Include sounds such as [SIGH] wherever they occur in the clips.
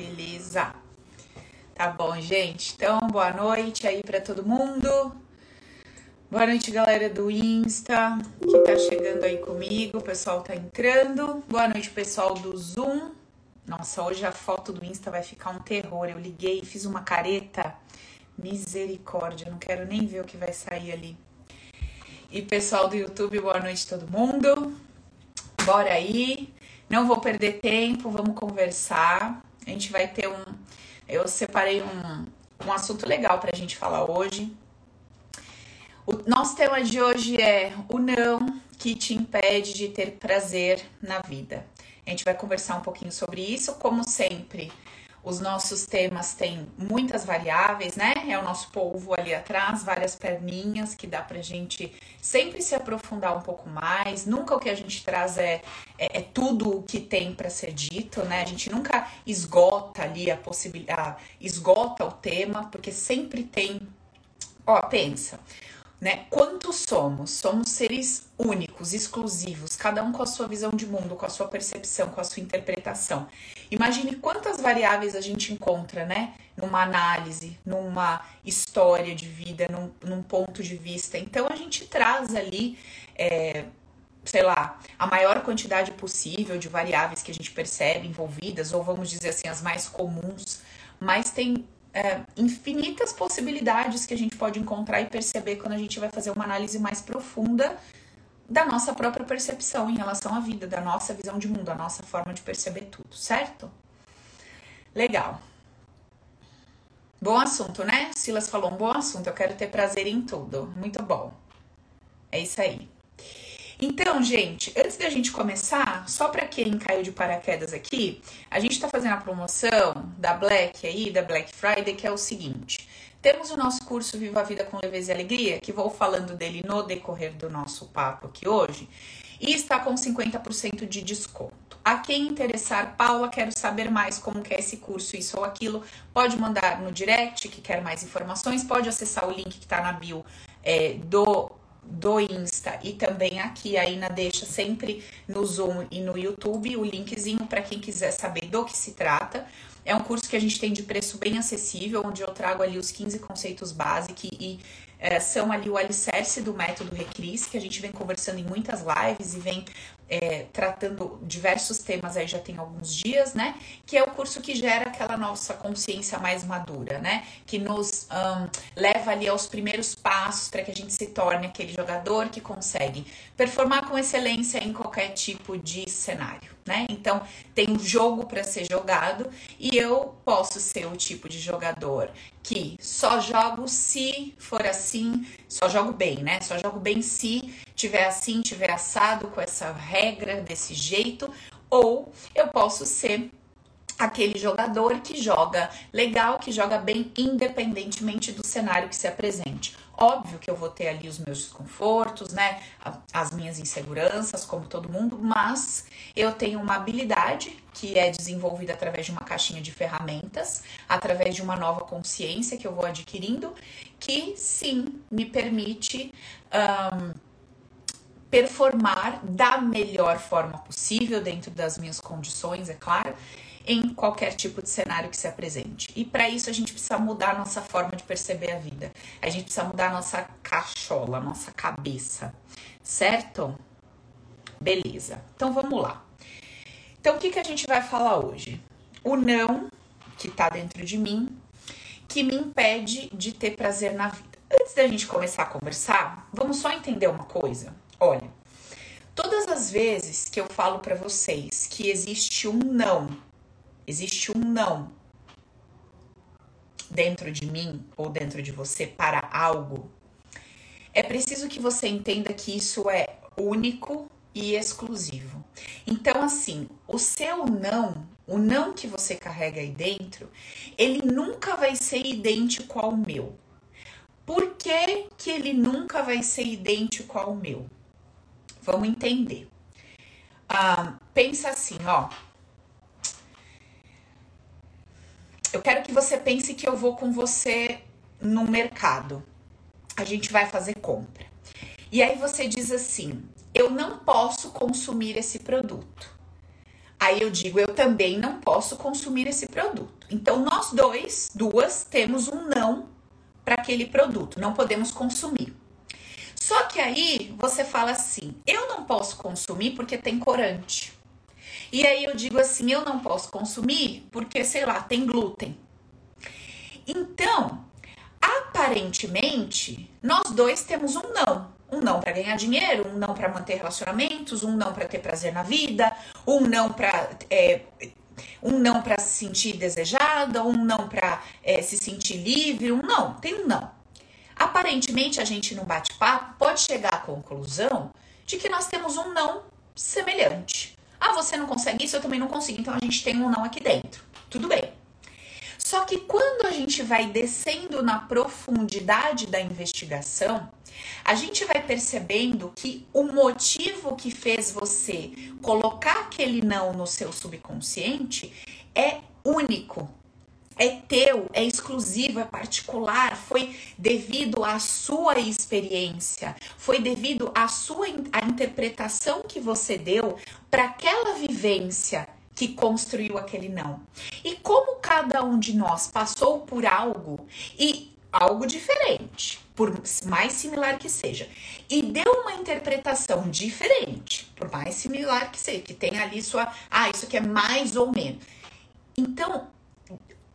Beleza. Tá bom, gente. Então, boa noite aí para todo mundo. Boa noite, galera do Insta que tá chegando aí comigo. O pessoal tá entrando. Boa noite, pessoal do Zoom. Nossa, hoje a foto do Insta vai ficar um terror. Eu liguei, fiz uma careta. Misericórdia, não quero nem ver o que vai sair ali. E pessoal do YouTube, boa noite todo mundo. Bora aí. Não vou perder tempo, vamos conversar. A gente vai ter um. Eu separei um, um assunto legal pra gente falar hoje. O nosso tema de hoje é o não que te impede de ter prazer na vida. A gente vai conversar um pouquinho sobre isso, como sempre. Os nossos temas têm muitas variáveis, né? É o nosso polvo ali atrás, várias perninhas que dá pra gente sempre se aprofundar um pouco mais. Nunca o que a gente traz é, é, é tudo o que tem para ser dito, né? A gente nunca esgota ali a possibilidade, esgota o tema, porque sempre tem. Ó, pensa né? Quantos somos? Somos seres únicos, exclusivos, cada um com a sua visão de mundo, com a sua percepção, com a sua interpretação. Imagine quantas variáveis a gente encontra, né? Numa análise, numa história de vida, num, num ponto de vista. Então a gente traz ali, é, sei lá, a maior quantidade possível de variáveis que a gente percebe envolvidas, ou vamos dizer assim, as mais comuns, mas tem é, infinitas possibilidades que a gente pode encontrar e perceber quando a gente vai fazer uma análise mais profunda da nossa própria percepção em relação à vida, da nossa visão de mundo, a nossa forma de perceber tudo, certo? Legal. Bom assunto, né? Silas falou um bom assunto. Eu quero ter prazer em tudo. Muito bom. É isso aí. Então, gente, antes da gente começar, só para quem caiu de paraquedas aqui, a gente está fazendo a promoção da Black aí, da Black Friday, que é o seguinte. Temos o nosso curso Viva a Vida com Leveza e Alegria, que vou falando dele no decorrer do nosso papo aqui hoje, e está com 50% de desconto. A quem interessar, Paula, quero saber mais como que é esse curso, isso ou aquilo, pode mandar no direct que quer mais informações, pode acessar o link que está na bio é, do do Insta e também aqui aí na deixa sempre no Zoom e no YouTube o linkzinho para quem quiser saber do que se trata. É um curso que a gente tem de preço bem acessível, onde eu trago ali os 15 conceitos básicos e é, são ali o alicerce do método Recris, que a gente vem conversando em muitas lives e vem é, tratando diversos temas aí já tem alguns dias, né? Que é o curso que gera aquela nossa consciência mais madura, né? Que nos um, leva ali aos primeiros passos para que a gente se torne aquele jogador que consegue performar com excelência em qualquer tipo de cenário, né? Então tem um jogo para ser jogado e eu posso ser o tipo de jogador que só jogo se for assim, só jogo bem, né? Só jogo bem se tiver assim, tiver assado com essa regra desse jeito, ou eu posso ser aquele jogador que joga legal, que joga bem independentemente do cenário que se apresente. Óbvio que eu vou ter ali os meus desconfortos, né? As minhas inseguranças, como todo mundo, mas eu tenho uma habilidade que é desenvolvida através de uma caixinha de ferramentas, através de uma nova consciência que eu vou adquirindo, que sim me permite. Um, performar da melhor forma possível, dentro das minhas condições, é claro, em qualquer tipo de cenário que se apresente. E para isso a gente precisa mudar a nossa forma de perceber a vida. A gente precisa mudar a nossa cachola, a nossa cabeça, certo? Beleza. Então vamos lá. Então o que, que a gente vai falar hoje? O não que está dentro de mim que me impede de ter prazer na vida. Antes da gente começar a conversar, vamos só entender uma coisa. Olha, todas as vezes que eu falo para vocês que existe um não Existe um não dentro de mim ou dentro de você para algo. É preciso que você entenda que isso é único e exclusivo. Então, assim, o seu não, o não que você carrega aí dentro, ele nunca vai ser idêntico ao meu. Por que, que ele nunca vai ser idêntico ao meu? Vamos entender. Ah, pensa assim, ó. Eu quero que você pense que eu vou com você no mercado. A gente vai fazer compra. E aí você diz assim: eu não posso consumir esse produto. Aí eu digo, eu também não posso consumir esse produto. Então nós dois, duas, temos um não para aquele produto, não podemos consumir. Só que aí você fala assim: eu não posso consumir porque tem corante. E aí eu digo assim: eu não posso consumir porque, sei lá, tem glúten. Então, aparentemente, nós dois temos um não. Um não para ganhar dinheiro, um não para manter relacionamentos, um não para ter prazer na vida, um não para é, um não para se sentir desejada, um não para é, se sentir livre, um não, tem um não. Aparentemente, a gente no bate-papo pode chegar à conclusão de que nós temos um não semelhante. Ah, você não consegue isso, eu também não consigo, então a gente tem um não aqui dentro. Tudo bem. Só que quando a gente vai descendo na profundidade da investigação, a gente vai percebendo que o motivo que fez você colocar aquele não no seu subconsciente é único, é teu, é exclusivo, é particular, foi devido à sua experiência, foi devido à sua à interpretação que você deu para aquela vivência que construiu aquele não. E como cada um de nós passou por algo e algo diferente, por mais similar que seja, e deu uma interpretação diferente, por mais similar que seja, que tem ali sua, ah, isso aqui é mais ou menos. Então,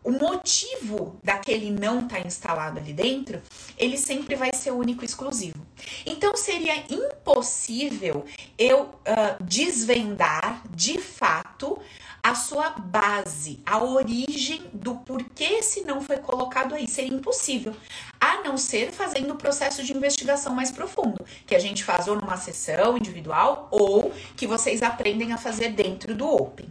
o motivo daquele não estar tá instalado ali dentro, ele sempre vai ser único e exclusivo. Então seria impossível eu uh, desvendar de fato a sua base, a origem do porquê esse não foi colocado aí. Seria impossível, a não ser fazendo o processo de investigação mais profundo, que a gente faz ou numa sessão individual ou que vocês aprendem a fazer dentro do Open.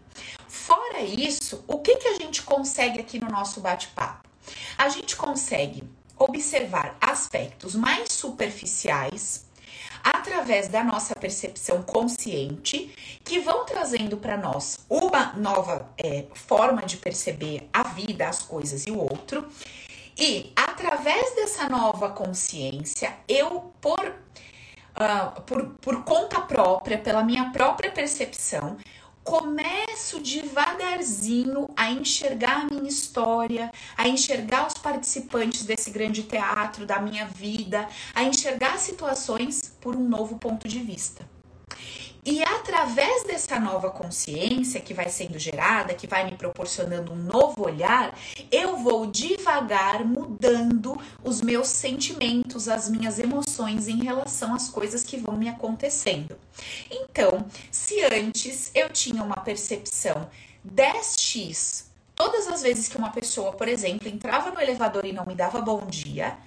Fora isso, o que, que a gente consegue aqui no nosso bate-papo? A gente consegue observar aspectos mais superficiais através da nossa percepção consciente que vão trazendo para nós uma nova é, forma de perceber a vida, as coisas e o outro. E através dessa nova consciência, eu, por, uh, por, por conta própria, pela minha própria percepção, começo devagarzinho a enxergar a minha história, a enxergar os participantes desse grande teatro da minha vida, a enxergar situações por um novo ponto de vista. E através dessa nova consciência que vai sendo gerada, que vai me proporcionando um novo olhar, eu vou devagar mudando os meus sentimentos, as minhas emoções em relação às coisas que vão me acontecendo. Então, se antes eu tinha uma percepção 10x Todas as vezes que uma pessoa, por exemplo, entrava no elevador e não me dava bom dia,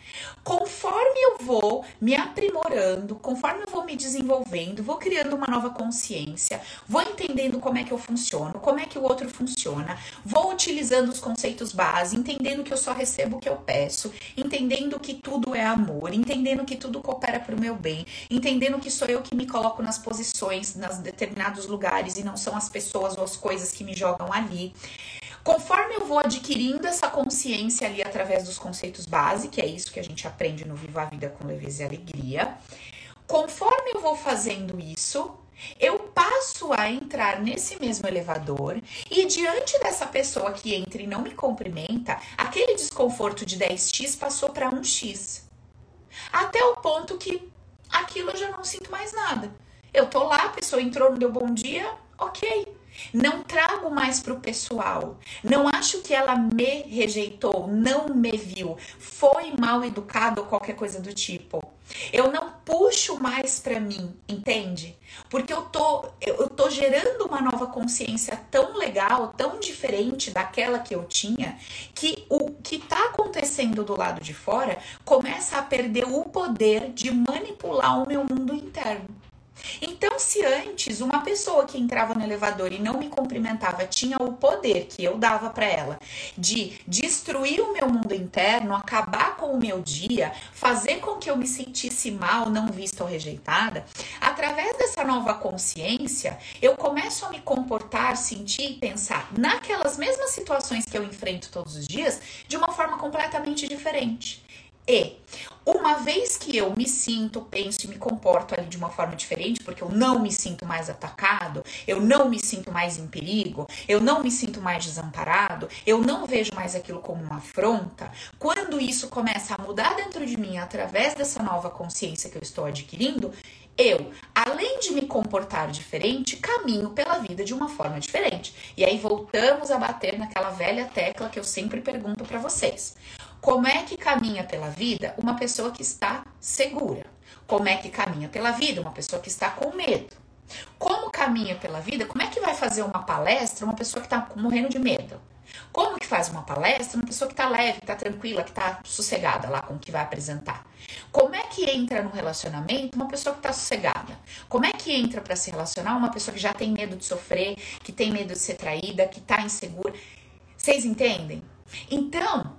conforme eu vou me aprimorando, conforme eu vou me desenvolvendo, vou criando uma nova consciência, vou entendendo como é que eu funciono, como é que o outro funciona, vou utilizando os conceitos base, entendendo que eu só recebo o que eu peço, entendendo que tudo é amor, entendendo que tudo coopera para o meu bem, entendendo que sou eu que me coloco nas posições, nas determinados lugares e não são as pessoas ou as coisas que me jogam ali. Conforme eu vou adquirindo essa consciência ali através dos conceitos base, que é isso que a gente aprende no Viva a Vida com Leveza e Alegria, conforme eu vou fazendo isso, eu passo a entrar nesse mesmo elevador e diante dessa pessoa que entra e não me cumprimenta, aquele desconforto de 10x passou para 1x. Até o ponto que aquilo eu já não sinto mais nada. Eu tô lá, a pessoa entrou, não deu bom dia, ok. Não trago mais para o pessoal. Não acho que ela me rejeitou, não me viu, foi mal educado ou qualquer coisa do tipo. Eu não puxo mais para mim, entende? Porque eu tô, eu tô gerando uma nova consciência tão legal, tão diferente daquela que eu tinha, que o que tá acontecendo do lado de fora começa a perder o poder de manipular o meu mundo interno. Então, se antes uma pessoa que entrava no elevador e não me cumprimentava tinha o poder que eu dava para ela de destruir o meu mundo interno, acabar com o meu dia, fazer com que eu me sentisse mal, não vista ou rejeitada, através dessa nova consciência, eu começo a me comportar, sentir e pensar naquelas mesmas situações que eu enfrento todos os dias de uma forma completamente diferente. E uma vez que eu me sinto, penso e me comporto ali de uma forma diferente, porque eu não me sinto mais atacado, eu não me sinto mais em perigo, eu não me sinto mais desamparado, eu não vejo mais aquilo como uma afronta, quando isso começa a mudar dentro de mim através dessa nova consciência que eu estou adquirindo, eu, além de me comportar diferente, caminho pela vida de uma forma diferente. E aí voltamos a bater naquela velha tecla que eu sempre pergunto para vocês. Como é que caminha pela vida uma pessoa que está segura? Como é que caminha pela vida uma pessoa que está com medo? Como caminha pela vida? Como é que vai fazer uma palestra uma pessoa que está morrendo de medo? Como que faz uma palestra uma pessoa que está leve, que está tranquila, que está sossegada lá com o que vai apresentar? Como é que entra no relacionamento uma pessoa que está sossegada? Como é que entra para se relacionar uma pessoa que já tem medo de sofrer, que tem medo de ser traída, que está insegura? Vocês entendem? Então,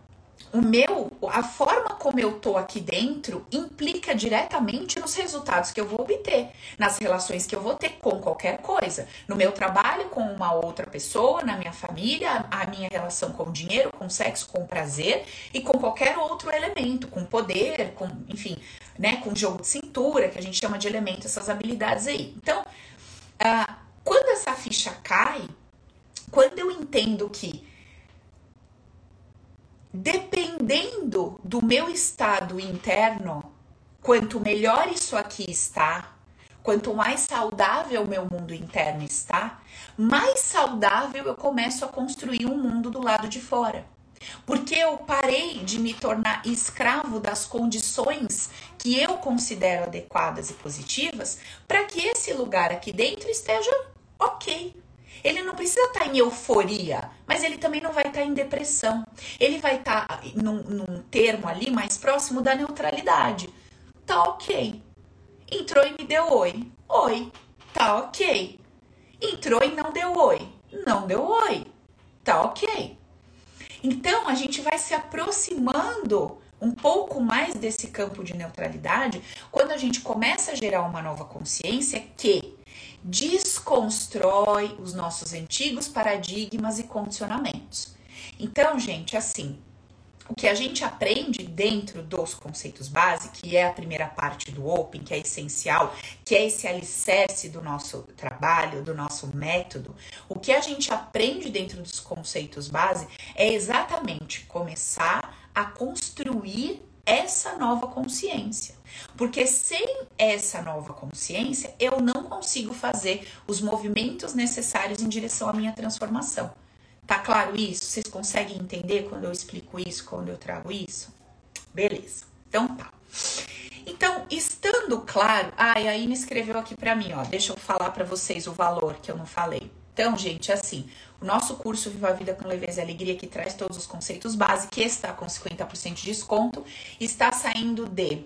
o meu, a forma como eu tô aqui dentro implica diretamente nos resultados que eu vou obter, nas relações que eu vou ter com qualquer coisa, no meu trabalho com uma outra pessoa, na minha família, a minha relação com o dinheiro, com o sexo, com o prazer e com qualquer outro elemento, com poder, com, enfim, né, com jogo de cintura, que a gente chama de elemento, essas habilidades aí. Então, uh, quando essa ficha cai, quando eu entendo que dependendo do meu estado interno, quanto melhor isso aqui está, quanto mais saudável o meu mundo interno está, mais saudável eu começo a construir um mundo do lado de fora. Porque eu parei de me tornar escravo das condições que eu considero adequadas e positivas para que esse lugar aqui dentro esteja ok, ele não precisa estar tá em euforia, mas ele também não vai estar tá em depressão. Ele vai estar tá num, num termo ali mais próximo da neutralidade. Tá ok. Entrou e me deu oi. Oi. Tá ok. Entrou e não deu oi. Não deu oi. Tá ok. Então a gente vai se aproximando um pouco mais desse campo de neutralidade quando a gente começa a gerar uma nova consciência que desconstrói os nossos antigos paradigmas e condicionamentos. Então, gente, assim, o que a gente aprende dentro dos conceitos base, que é a primeira parte do Open, que é essencial, que é esse alicerce do nosso trabalho, do nosso método, o que a gente aprende dentro dos conceitos base é exatamente começar a construir essa nova consciência. Porque sem essa nova consciência, eu não consigo fazer os movimentos necessários em direção à minha transformação. Tá claro isso? Vocês conseguem entender quando eu explico isso, quando eu trago isso? Beleza. Então tá. Então, estando claro, ah, e aí me escreveu aqui para mim, ó, deixa eu falar para vocês o valor que eu não falei. Então, gente, assim, o nosso curso Viva a Vida com Leveza e Alegria, que traz todos os conceitos básicos, que está com 50% de desconto, está saindo de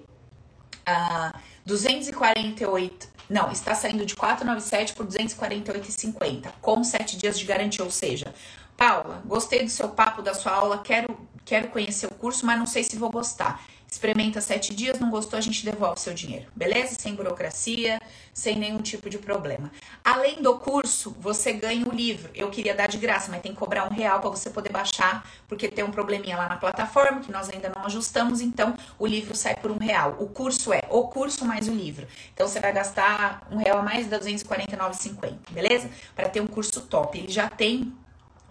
uh, 248, não, está saindo de 497 por 248,50, com 7 dias de garantia, ou seja, Paula, gostei do seu papo, da sua aula, quero, quero conhecer o curso, mas não sei se vou gostar. Experimenta sete dias, não gostou, a gente devolve seu dinheiro, beleza? Sem burocracia, sem nenhum tipo de problema. Além do curso, você ganha o livro. Eu queria dar de graça, mas tem que cobrar um real para você poder baixar, porque tem um probleminha lá na plataforma que nós ainda não ajustamos, então o livro sai por um real. O curso é o curso mais o livro. Então você vai gastar um real a mais, dá 249,50, beleza? Para ter um curso top. Ele já tem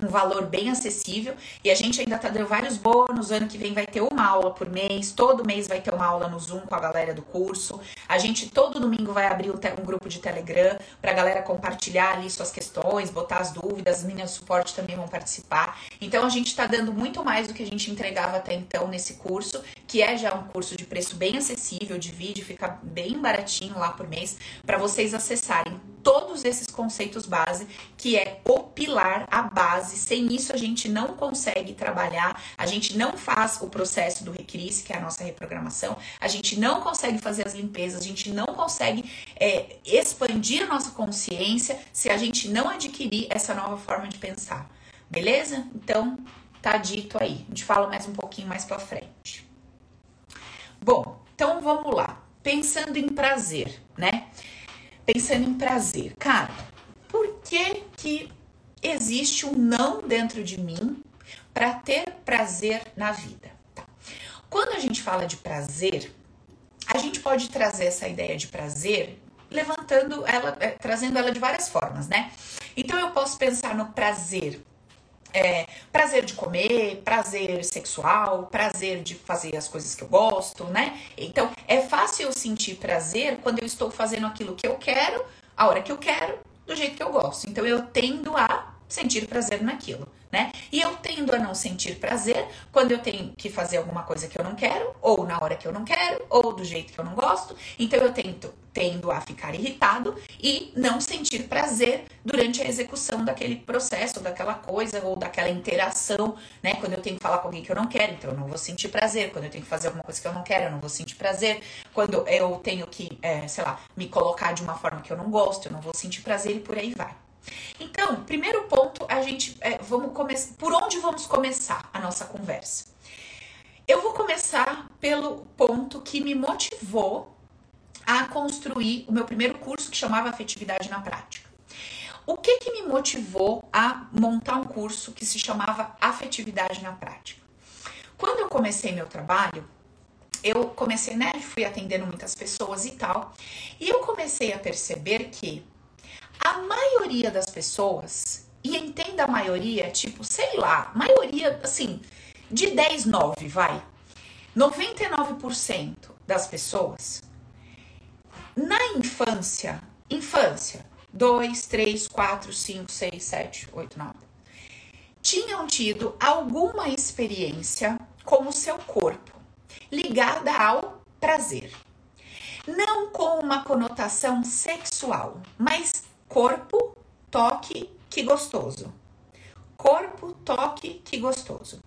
um valor bem acessível e a gente ainda tá dando vários bônus. Ano que vem vai ter uma aula por mês, todo mês vai ter uma aula no Zoom com a galera do curso. A gente todo domingo vai abrir um grupo de Telegram pra galera compartilhar ali suas questões, botar as dúvidas, as meninas suporte também vão participar. Então a gente tá dando muito mais do que a gente entregava até então nesse curso, que é já um curso de preço bem acessível, de vídeo, fica bem baratinho lá por mês, para vocês acessarem todos esses conceitos base, que é o pilar, a base. Sem isso a gente não consegue trabalhar, a gente não faz o processo do Recris, que é a nossa reprogramação, a gente não consegue fazer as limpezas, a gente não consegue é, expandir a nossa consciência se a gente não adquirir essa nova forma de pensar. Beleza? Então, tá dito aí. A gente fala mais um pouquinho mais pra frente. Bom, então vamos lá. Pensando em prazer, né? Pensando em prazer. Cara, por que que existe um não dentro de mim para ter prazer na vida? Tá. Quando a gente fala de prazer, a gente pode trazer essa ideia de prazer levantando ela, é, trazendo ela de várias formas, né? Então eu posso pensar no prazer é, prazer de comer, prazer sexual, prazer de fazer as coisas que eu gosto, né? Então é fácil eu sentir prazer quando eu estou fazendo aquilo que eu quero, a hora que eu quero, do jeito que eu gosto. Então eu tendo a sentir prazer naquilo né? E eu tendo a não sentir prazer quando eu tenho que fazer alguma coisa que eu não quero, ou na hora que eu não quero, ou do jeito que eu não gosto. Então eu tento tendo a ficar irritado e não sentir prazer durante a execução daquele processo, daquela coisa ou daquela interação, né? Quando eu tenho que falar com alguém que eu não quero, então eu não vou sentir prazer. Quando eu tenho que fazer alguma coisa que eu não quero, eu não vou sentir prazer. Quando eu tenho que, é, sei lá, me colocar de uma forma que eu não gosto, eu não vou sentir prazer e por aí vai. Então, primeiro ponto, a gente é, vamos começar. Por onde vamos começar a nossa conversa? Eu vou começar pelo ponto que me motivou a construir o meu primeiro curso que chamava Afetividade na Prática. O que que me motivou a montar um curso que se chamava Afetividade na Prática? Quando eu comecei meu trabalho, eu comecei, né, fui atendendo muitas pessoas e tal, e eu comecei a perceber que a maioria das pessoas, e entenda a maioria, tipo, sei lá, maioria, assim, de 10, 9, vai. 99% das pessoas, na infância, infância, 2, 3, 4, 5, 6, 7, 8, 9, tinham tido alguma experiência com o seu corpo ligada ao prazer. Não com uma conotação sexual, mas Corpo, toque, que gostoso. Corpo, toque, que gostoso.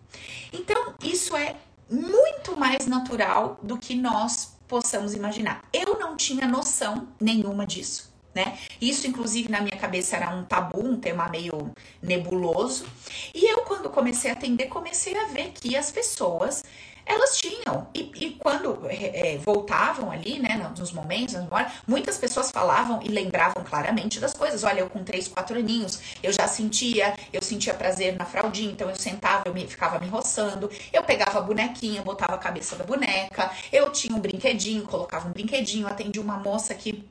Então, isso é muito mais natural do que nós possamos imaginar. Eu não tinha noção nenhuma disso. Né? Isso, inclusive, na minha cabeça era um tabu, um tema meio nebuloso. E eu, quando comecei a atender, comecei a ver que as pessoas elas tinham. E, e quando é, é voltavam ali, né, nos momentos, muitas pessoas falavam e lembravam claramente das coisas. Olha, eu com 3, 4 aninhos, eu já sentia, eu sentia prazer na fraldinha, então eu sentava, eu me, ficava me roçando, eu pegava a bonequinha, botava a cabeça da boneca, eu tinha um brinquedinho, colocava um brinquedinho, atendi uma moça que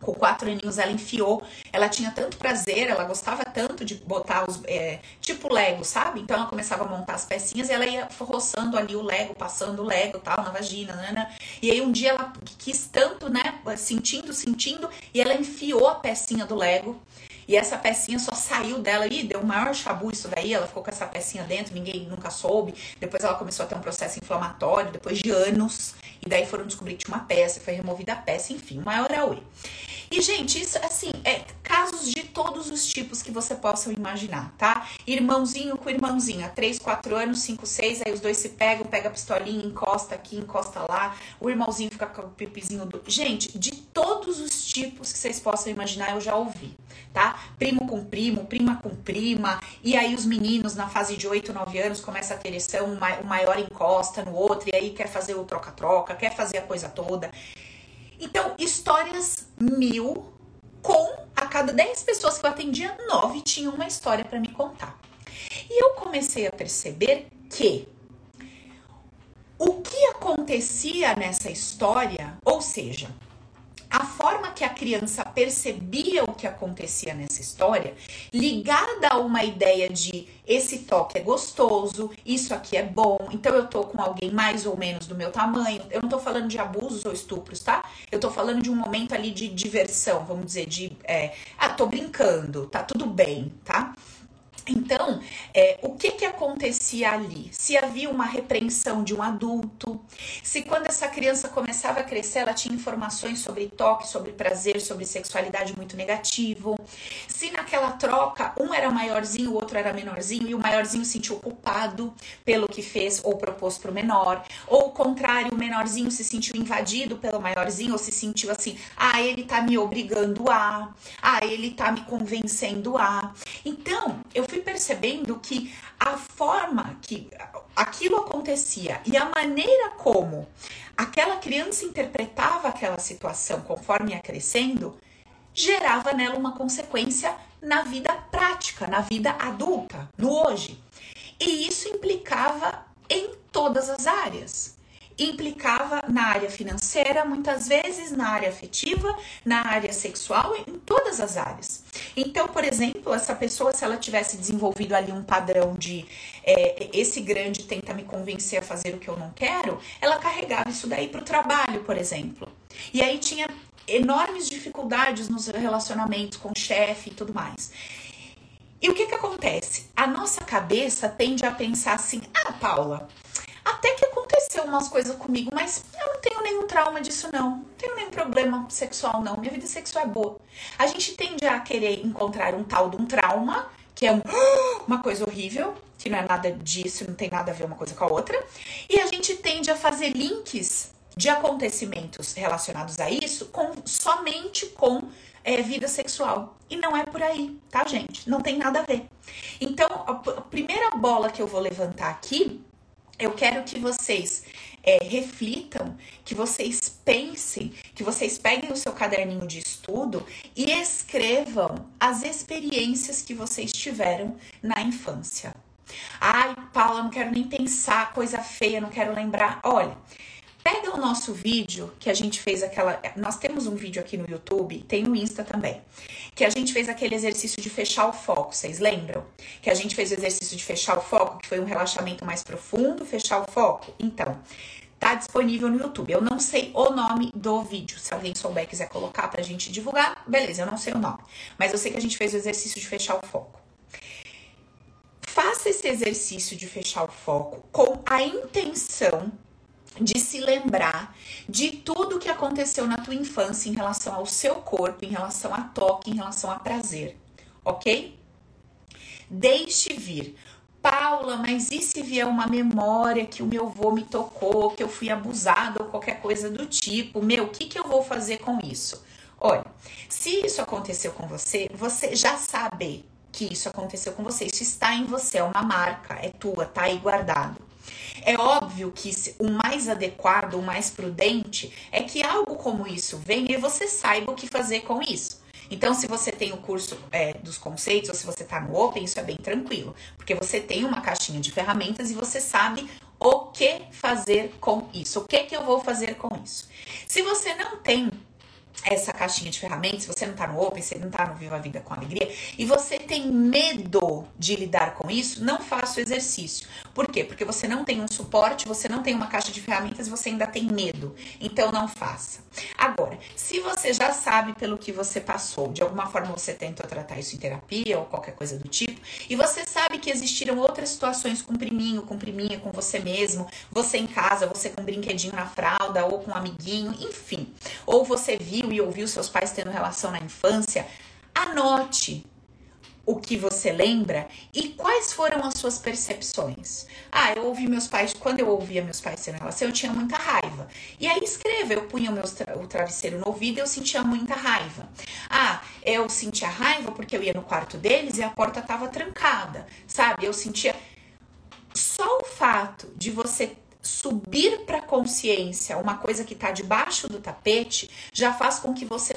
com quatro aninhos ela enfiou, ela tinha tanto prazer, ela gostava tanto de botar os, é, tipo Lego, sabe? Então ela começava a montar as pecinhas e ela ia roçando ali o Lego, passando o Lego tal, na vagina, né, né? E aí um dia ela quis tanto, né, sentindo, sentindo, e ela enfiou a pecinha do Lego, e essa pecinha só saiu dela e deu o maior chabu isso daí, ela ficou com essa pecinha dentro, ninguém nunca soube. Depois ela começou a ter um processo inflamatório, depois de anos, e daí foram descobrir que tinha uma peça, foi removida a peça, enfim, o maior auê. E, gente, isso, assim, é casos de todos os tipos que você possa imaginar, tá? Irmãozinho com irmãozinha, 3, 4 anos, 5, 6, aí os dois se pegam, pega a pistolinha, encosta aqui, encosta lá, o irmãozinho fica com o pipizinho do. Gente, de todos os tipos que vocês possam imaginar, eu já ouvi, tá? Primo com primo, prima com prima, e aí os meninos na fase de 8, 9 anos começam a ter ereção, o maior encosta no outro, e aí quer fazer o troca-troca, quer fazer a coisa toda. Então, histórias mil com a cada 10 pessoas que eu atendia, 9 tinham uma história para me contar. E eu comecei a perceber que o que acontecia nessa história, ou seja, a forma que a criança percebia o que acontecia nessa história, ligada a uma ideia de esse toque é gostoso, isso aqui é bom, então eu tô com alguém mais ou menos do meu tamanho. Eu não tô falando de abusos ou estupros, tá? Eu tô falando de um momento ali de diversão, vamos dizer, de. É, ah, tô brincando, tá tudo bem, tá? Então, é, o que que acontecia ali? Se havia uma repreensão de um adulto, se quando essa criança começava a crescer, ela tinha informações sobre toque, sobre prazer, sobre sexualidade muito negativo, se naquela troca um era maiorzinho, o outro era menorzinho e o maiorzinho se sentiu culpado pelo que fez ou propôs para o menor, ou o contrário, o menorzinho se sentiu invadido pelo maiorzinho ou se sentiu assim, ah, ele tá me obrigando a, ah, ele tá me convencendo a. Então, eu fui fui percebendo que a forma que aquilo acontecia e a maneira como aquela criança interpretava aquela situação conforme ia crescendo gerava nela uma consequência na vida prática, na vida adulta, no hoje. E isso implicava em todas as áreas. Implicava na área financeira, muitas vezes na área afetiva, na área sexual, em todas as áreas. Então, por exemplo, essa pessoa, se ela tivesse desenvolvido ali um padrão de é, esse grande tenta me convencer a fazer o que eu não quero, ela carregava isso daí para o trabalho, por exemplo. E aí tinha enormes dificuldades nos relacionamentos com o chefe e tudo mais. E o que que acontece? A nossa cabeça tende a pensar assim: ah, Paula, até que aconteceu umas coisas comigo, mas eu não tenho nenhum trauma disso, não. Não tenho nenhum problema sexual, não. Minha vida sexual é boa. A gente tende a querer encontrar um tal de um trauma, que é um, [GASPS] uma coisa horrível, que não é nada disso, não tem nada a ver uma coisa com a outra. E a gente tende a fazer links de acontecimentos relacionados a isso com somente com é, vida sexual. E não é por aí, tá, gente? Não tem nada a ver. Então, a primeira bola que eu vou levantar aqui eu quero que vocês é, reflitam, que vocês pensem, que vocês peguem o seu caderninho de estudo e escrevam as experiências que vocês tiveram na infância. Ai, Paula, não quero nem pensar, coisa feia, não quero lembrar. Olha, Pega o nosso vídeo que a gente fez aquela. Nós temos um vídeo aqui no YouTube, tem no Insta também. Que a gente fez aquele exercício de fechar o foco, vocês lembram? Que a gente fez o exercício de fechar o foco, que foi um relaxamento mais profundo, fechar o foco. Então, tá disponível no YouTube. Eu não sei o nome do vídeo. Se alguém souber quiser colocar pra gente divulgar, beleza, eu não sei o nome. Mas eu sei que a gente fez o exercício de fechar o foco. Faça esse exercício de fechar o foco com a intenção de se lembrar de tudo que aconteceu na tua infância em relação ao seu corpo, em relação a toque, em relação a prazer, ok? Deixe vir. Paula, mas e se vier uma memória que o meu avô me tocou, que eu fui abusada ou qualquer coisa do tipo? Meu, o que, que eu vou fazer com isso? Olha, se isso aconteceu com você, você já sabe que isso aconteceu com você. Isso está em você, é uma marca, é tua, tá aí guardado. É óbvio que o mais adequado, o mais prudente é que algo como isso venha e você saiba o que fazer com isso. Então, se você tem o curso é, dos conceitos ou se você está no Open, isso é bem tranquilo, porque você tem uma caixinha de ferramentas e você sabe o que fazer com isso. O que que eu vou fazer com isso? Se você não tem essa caixinha de ferramentas, você não tá no Open, você não tá no Viva a Vida com Alegria, e você tem medo de lidar com isso, não faça o exercício. Por quê? Porque você não tem um suporte, você não tem uma caixa de ferramentas você ainda tem medo. Então não faça. Agora, se você já sabe pelo que você passou, de alguma forma você tentou tratar isso em terapia ou qualquer coisa do tipo, e você sabe que existiram outras situações com priminho, com priminha, com você mesmo, você em casa, você com um brinquedinho na fralda ou com um amiguinho, enfim. Ou você viu e ouviu seus pais tendo relação na infância, anote o que você lembra e quais foram as suas percepções. Ah, eu ouvi meus pais, quando eu ouvia meus pais tendo relação, eu tinha muita raiva. E aí escreva, eu punha o, meu, o travesseiro no ouvido e eu sentia muita raiva. Ah, eu sentia raiva porque eu ia no quarto deles e a porta estava trancada, sabe? Eu sentia. Só o fato de você subir para a consciência uma coisa que está debaixo do tapete já faz com que você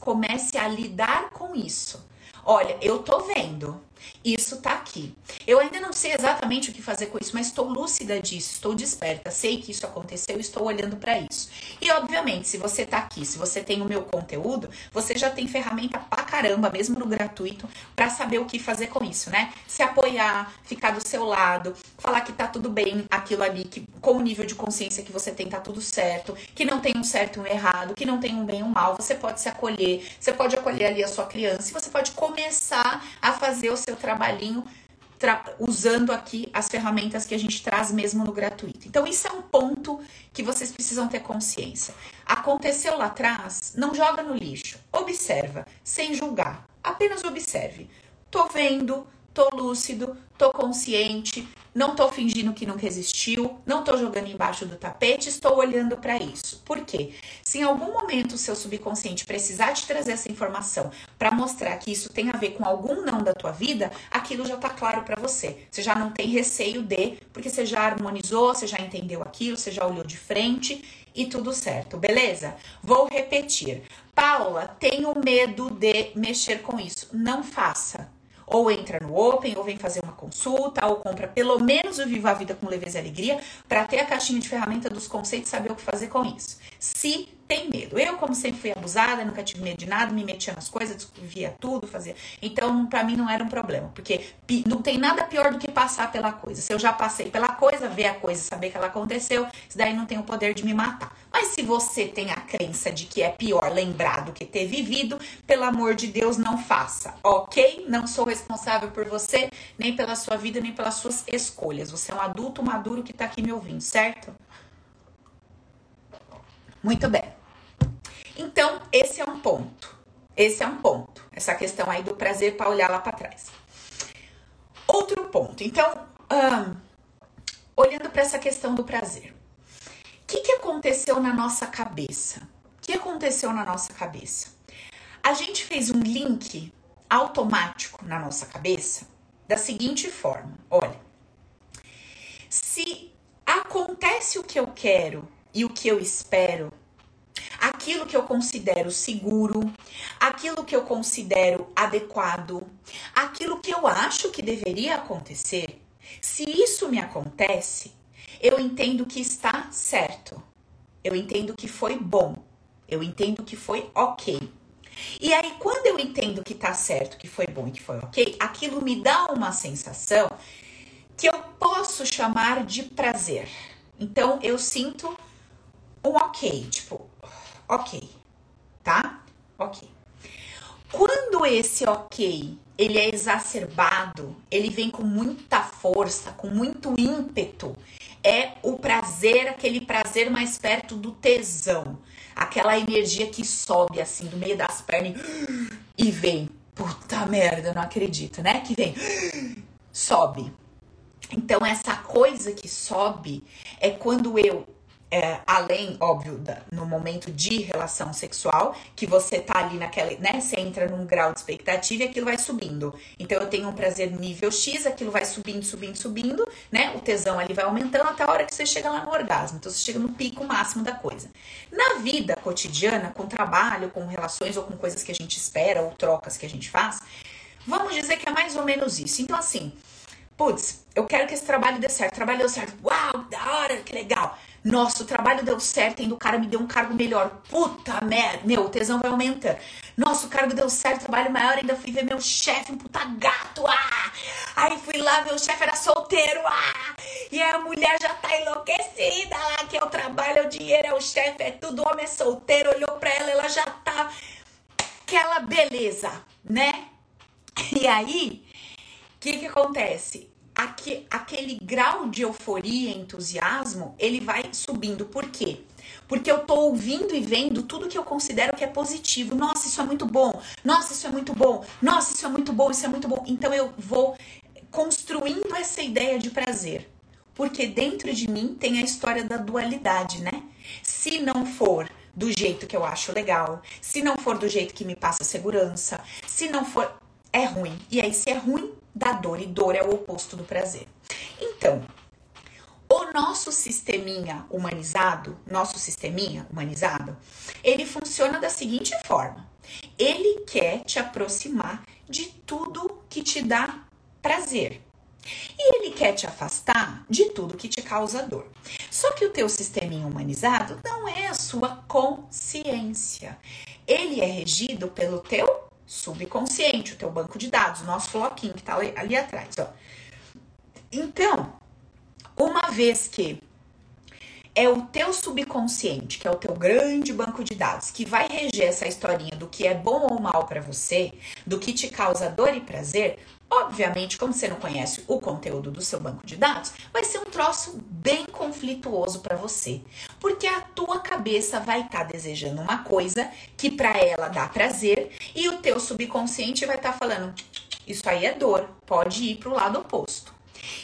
comece a lidar com isso. Olha, eu tô vendo. Isso tá aqui. Eu ainda não sei exatamente o que fazer com isso, mas estou lúcida disso, estou desperta, sei que isso aconteceu, estou olhando para isso. E obviamente, se você tá aqui, se você tem o meu conteúdo, você já tem ferramenta pra caramba, mesmo no gratuito, para saber o que fazer com isso, né? Se apoiar, ficar do seu lado, falar que tá tudo bem aquilo ali, que com o nível de consciência que você tem tá tudo certo, que não tem um certo e um errado, que não tem um bem e um mal, você pode se acolher, você pode acolher ali a sua criança e você pode começar a fazer o seu trabalhinho usando aqui as ferramentas que a gente traz mesmo no gratuito. Então, isso é um ponto que vocês precisam ter consciência. Aconteceu lá atrás, não joga no lixo. Observa, sem julgar. Apenas observe. Tô vendo, tô lúcido, tô consciente, não tô fingindo que nunca existiu, não tô jogando embaixo do tapete, estou olhando para isso. Por quê? Se em algum momento o seu subconsciente precisar te trazer essa informação para mostrar que isso tem a ver com algum não da tua vida, aquilo já tá claro para você. Você já não tem receio de, porque você já harmonizou, você já entendeu aquilo, você já olhou de frente e tudo certo, beleza? Vou repetir. Paula, tenho medo de mexer com isso. Não faça ou entra no Open, ou vem fazer uma consulta, ou compra pelo menos o Viva a Vida com Leveza e Alegria, para ter a caixinha de ferramenta dos conceitos e saber o que fazer com isso. Se tem medo. Eu, como sempre fui abusada, nunca tive medo de nada, me metia nas coisas, via tudo, fazia. Então, para mim não era um problema, porque não tem nada pior do que passar pela coisa. Se eu já passei pela coisa, ver a coisa, saber que ela aconteceu, isso daí não tem o poder de me matar. Mas se você tem a crença de que é pior lembrar do que ter vivido, pelo amor de Deus, não faça, ok? Não sou responsável por você, nem pela sua vida, nem pelas suas escolhas. Você é um adulto maduro que tá aqui me ouvindo, certo? Muito bem. Então, esse é um ponto. Esse é um ponto. Essa questão aí do prazer para olhar lá para trás. Outro ponto. Então, olhando para essa questão do prazer. O que, que aconteceu na nossa cabeça? O que aconteceu na nossa cabeça? A gente fez um link automático na nossa cabeça da seguinte forma: olha, se acontece o que eu quero e o que eu espero, aquilo que eu considero seguro, aquilo que eu considero adequado, aquilo que eu acho que deveria acontecer, se isso me acontece, eu entendo que está certo. Eu entendo que foi bom. Eu entendo que foi ok. E aí, quando eu entendo que tá certo, que foi bom e que foi ok, aquilo me dá uma sensação que eu posso chamar de prazer. Então, eu sinto um ok, tipo, ok, tá? Ok. Quando esse ok ele é exacerbado, ele vem com muita força, com muito ímpeto, é o prazer, aquele prazer mais perto do tesão, aquela energia que sobe assim do meio das pernas e vem. Puta merda, não acredito, né? Que vem, sobe. Então, essa coisa que sobe é quando eu é, além, óbvio, da, no momento de relação sexual, que você tá ali naquela, né? Você entra num grau de expectativa e aquilo vai subindo. Então eu tenho um prazer nível X, aquilo vai subindo, subindo, subindo, né? O tesão ali vai aumentando até a hora que você chega lá no orgasmo. Então você chega no pico máximo da coisa. Na vida cotidiana, com trabalho, com relações ou com coisas que a gente espera ou trocas que a gente faz, vamos dizer que é mais ou menos isso. Então, assim, putz, eu quero que esse trabalho dê certo. Trabalho deu certo. Uau, hora, que legal. Nossa, o trabalho deu certo, ainda o cara me deu um cargo melhor. Puta merda, meu, o tesão vai aumentando. Nossa, o cargo deu certo, trabalho maior, ainda fui ver meu chefe, um puta gato, ah! Aí fui lá, meu chefe era solteiro, ah! E a mulher já tá enlouquecida lá, que é o trabalho, é o dinheiro, é o chefe, é tudo, homem é solteiro, olhou pra ela, ela já tá aquela beleza, né? E aí, o que que acontece? Aqui, aquele grau de euforia e entusiasmo, ele vai subindo. Por quê? Porque eu tô ouvindo e vendo tudo que eu considero que é positivo. Nossa, isso é muito bom. Nossa, isso é muito bom. Nossa, isso é muito bom, isso é muito bom. Então eu vou construindo essa ideia de prazer. Porque dentro de mim tem a história da dualidade, né? Se não for do jeito que eu acho legal, se não for do jeito que me passa segurança, se não for. É ruim. E aí, se é ruim, da dor, e dor é o oposto do prazer. Então, o nosso sisteminha humanizado, nosso sisteminha humanizado, ele funciona da seguinte forma: ele quer te aproximar de tudo que te dá prazer. E ele quer te afastar de tudo que te causa dor. Só que o teu sisteminha humanizado não é a sua consciência. Ele é regido pelo teu subconsciente, o teu banco de dados, o nosso floquinho que está ali, ali atrás, ó. Então, uma vez que é o teu subconsciente, que é o teu grande banco de dados, que vai reger essa historinha do que é bom ou mal para você, do que te causa dor e prazer, Obviamente, como você não conhece o conteúdo do seu banco de dados, vai ser um troço bem conflituoso para você, porque a tua cabeça vai estar tá desejando uma coisa que para ela dá prazer e o teu subconsciente vai estar tá falando: isso aí é dor, pode ir para o lado oposto.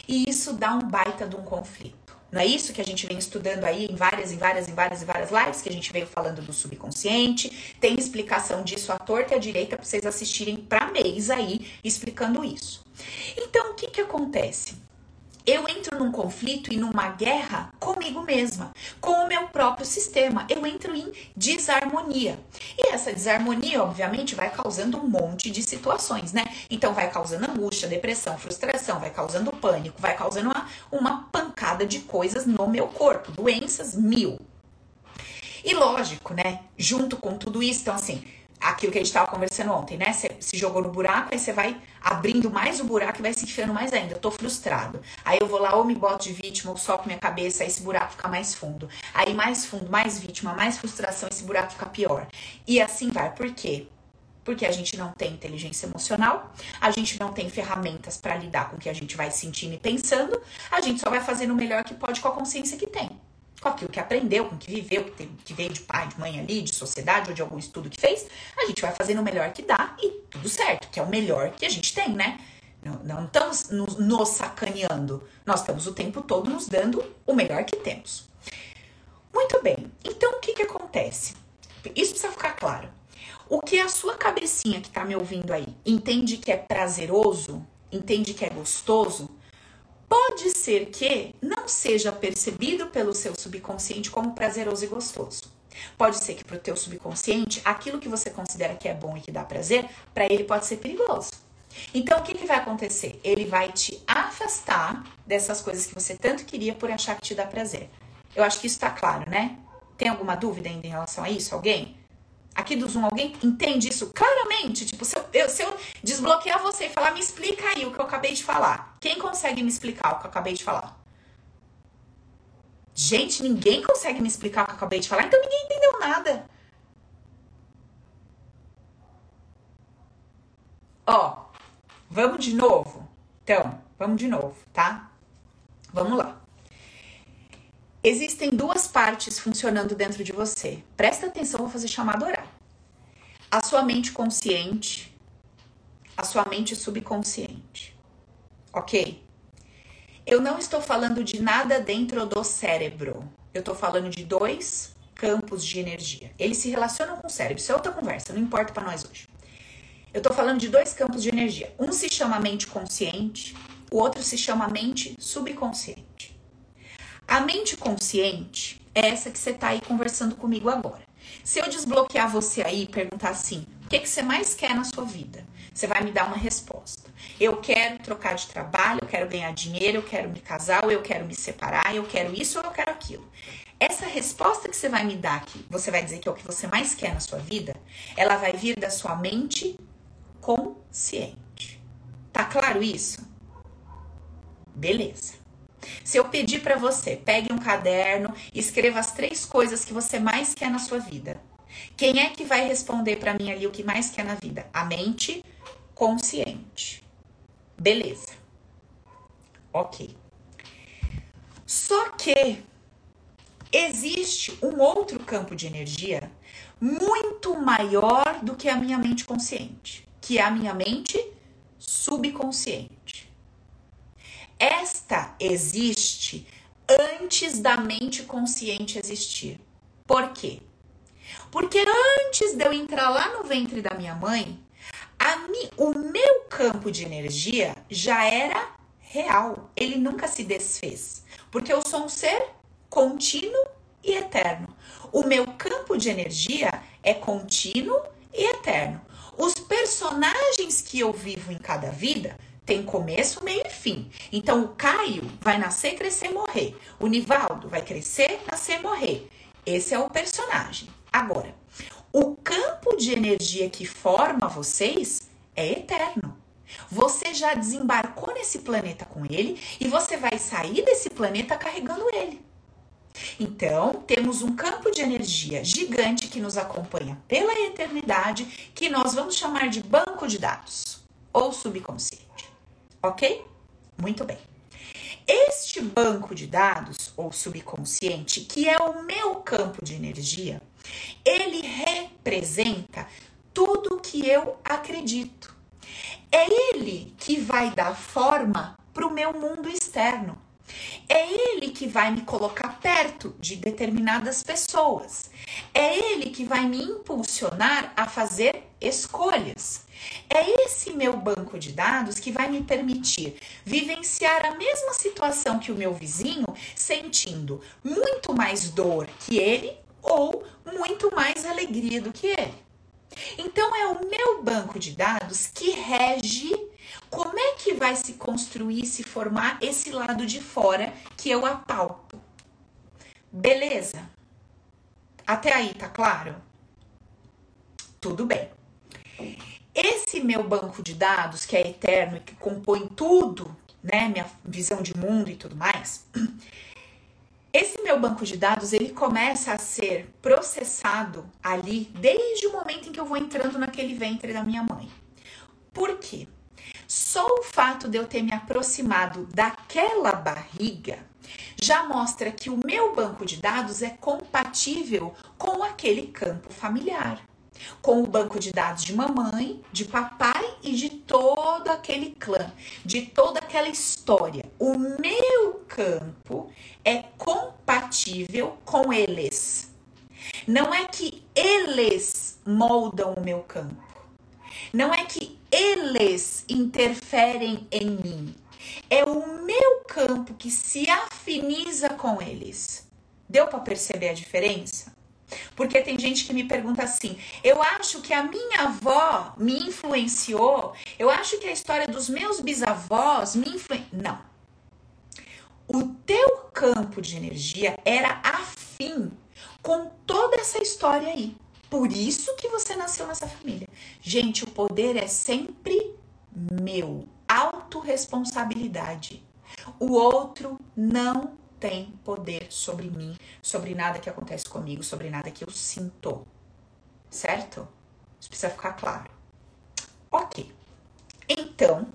E isso dá um baita de um conflito. Não é isso que a gente vem estudando aí em várias, em várias, em várias e várias lives, que a gente veio falando do subconsciente. Tem explicação disso à torta e à direita para vocês assistirem para mês aí explicando isso. Então, o que que acontece? Eu entro num conflito e numa guerra comigo mesma, com o meu próprio sistema. Eu entro em desarmonia. E essa desarmonia, obviamente, vai causando um monte de situações, né? Então, vai causando angústia, depressão, frustração, vai causando pânico, vai causando uma, uma pancada de coisas no meu corpo, doenças mil. E lógico, né? Junto com tudo isso, então, assim, aquilo que a gente estava conversando ontem, né? Você se jogou no buraco, aí você vai abrindo mais o buraco e vai se enfiando mais ainda. Eu tô frustrado. Aí eu vou lá ou me boto de vítima ou soco minha cabeça, aí esse buraco fica mais fundo. Aí mais fundo, mais vítima, mais frustração, esse buraco fica pior. E assim vai. Por quê? Porque a gente não tem inteligência emocional, a gente não tem ferramentas para lidar com o que a gente vai sentindo e pensando, a gente só vai fazendo o melhor que pode com a consciência que tem com aquilo que aprendeu, com o que viveu, que, teve, que veio de pai, de mãe ali, de sociedade ou de algum estudo que fez, a gente vai fazendo o melhor que dá e tudo certo, que é o melhor que a gente tem, né? Não, não estamos nos, nos sacaneando, nós estamos o tempo todo nos dando o melhor que temos. Muito bem, então o que, que acontece? Isso precisa ficar claro. O que a sua cabecinha que está me ouvindo aí entende que é prazeroso, entende que é gostoso, pode ser que não seja percebido pelo seu subconsciente como prazeroso e gostoso. Pode ser que para o teu subconsciente, aquilo que você considera que é bom e que dá prazer, para ele pode ser perigoso. Então, o que, que vai acontecer? Ele vai te afastar dessas coisas que você tanto queria por achar que te dá prazer. Eu acho que isso está claro, né? Tem alguma dúvida ainda em relação a isso? Alguém? Aqui do Zoom, alguém entende isso claramente? Tipo, se eu, eu, se eu desbloquear você e falar, me explica aí o que eu acabei de falar. Quem consegue me explicar o que eu acabei de falar? Gente, ninguém consegue me explicar o que eu acabei de falar, então ninguém entendeu nada. Ó, vamos de novo? Então, vamos de novo, tá? Vamos lá. Existem duas partes funcionando dentro de você. Presta atenção, vou fazer chamada oral. A sua mente consciente, a sua mente subconsciente. Ok? Eu não estou falando de nada dentro do cérebro. Eu estou falando de dois campos de energia. Eles se relacionam com o cérebro. Isso é outra conversa, não importa para nós hoje. Eu estou falando de dois campos de energia. Um se chama mente consciente, o outro se chama mente subconsciente. A mente consciente é essa que você está aí conversando comigo agora. Se eu desbloquear você aí e perguntar assim, o que, que você mais quer na sua vida? Você vai me dar uma resposta. Eu quero trocar de trabalho, eu quero ganhar dinheiro, eu quero me casar, eu quero me separar, eu quero isso ou eu quero aquilo. Essa resposta que você vai me dar aqui, você vai dizer que é o que você mais quer na sua vida, ela vai vir da sua mente consciente. Tá claro isso? Beleza. Se eu pedir para você, pegue um caderno e escreva as três coisas que você mais quer na sua vida. Quem é que vai responder para mim ali o que mais quer na vida? A mente consciente. Beleza. Ok. Só que existe um outro campo de energia muito maior do que a minha mente consciente, que é a minha mente subconsciente. Esta existe antes da mente consciente existir. Por quê? Porque antes de eu entrar lá no ventre da minha mãe, mi, o meu campo de energia já era real. Ele nunca se desfez. Porque eu sou um ser contínuo e eterno. O meu campo de energia é contínuo e eterno. Os personagens que eu vivo em cada vida tem começo, meio e fim. Então o Caio vai nascer, crescer, morrer. O Nivaldo vai crescer, nascer, morrer. Esse é o personagem. Agora, o campo de energia que forma vocês é eterno. Você já desembarcou nesse planeta com ele e você vai sair desse planeta carregando ele. Então, temos um campo de energia gigante que nos acompanha pela eternidade, que nós vamos chamar de banco de dados ou subconsciente ok? Muito bem. Este banco de dados, ou subconsciente, que é o meu campo de energia, ele representa tudo que eu acredito. É ele que vai dar forma para o meu mundo externo. É ele que vai me colocar perto de determinadas pessoas. É ele que vai me impulsionar a fazer escolhas. É esse meu banco de dados que vai me permitir vivenciar a mesma situação que o meu vizinho, sentindo muito mais dor que ele ou muito mais alegria do que ele. Então é o meu banco de dados que rege como é que vai se construir, se formar esse lado de fora que eu apalpo. Beleza? Até aí, tá claro? Tudo bem. Esse meu banco de dados, que é eterno e que compõe tudo, né, minha visão de mundo e tudo mais, [CLEARS THROAT] esse meu banco de dados, ele começa a ser processado ali desde o momento em que eu vou entrando naquele ventre da minha mãe. Por quê? Só o fato de eu ter me aproximado daquela barriga já mostra que o meu banco de dados é compatível com aquele campo familiar com o banco de dados de mamãe, de papai e de todo aquele clã, de toda aquela história. O meu campo é compatível com eles. Não é que eles moldam o meu campo. Não é que eles interferem em mim. É o meu campo que se afiniza com eles. Deu para perceber a diferença? Porque tem gente que me pergunta assim: eu acho que a minha avó me influenciou, eu acho que a história dos meus bisavós me influenciou. Não. O teu campo de energia era afim com toda essa história aí. Por isso que você nasceu nessa família. Gente, o poder é sempre meu. Autoresponsabilidade. O outro não tem poder sobre mim, sobre nada que acontece comigo, sobre nada que eu sinto. Certo? Isso precisa ficar claro. Ok. Então,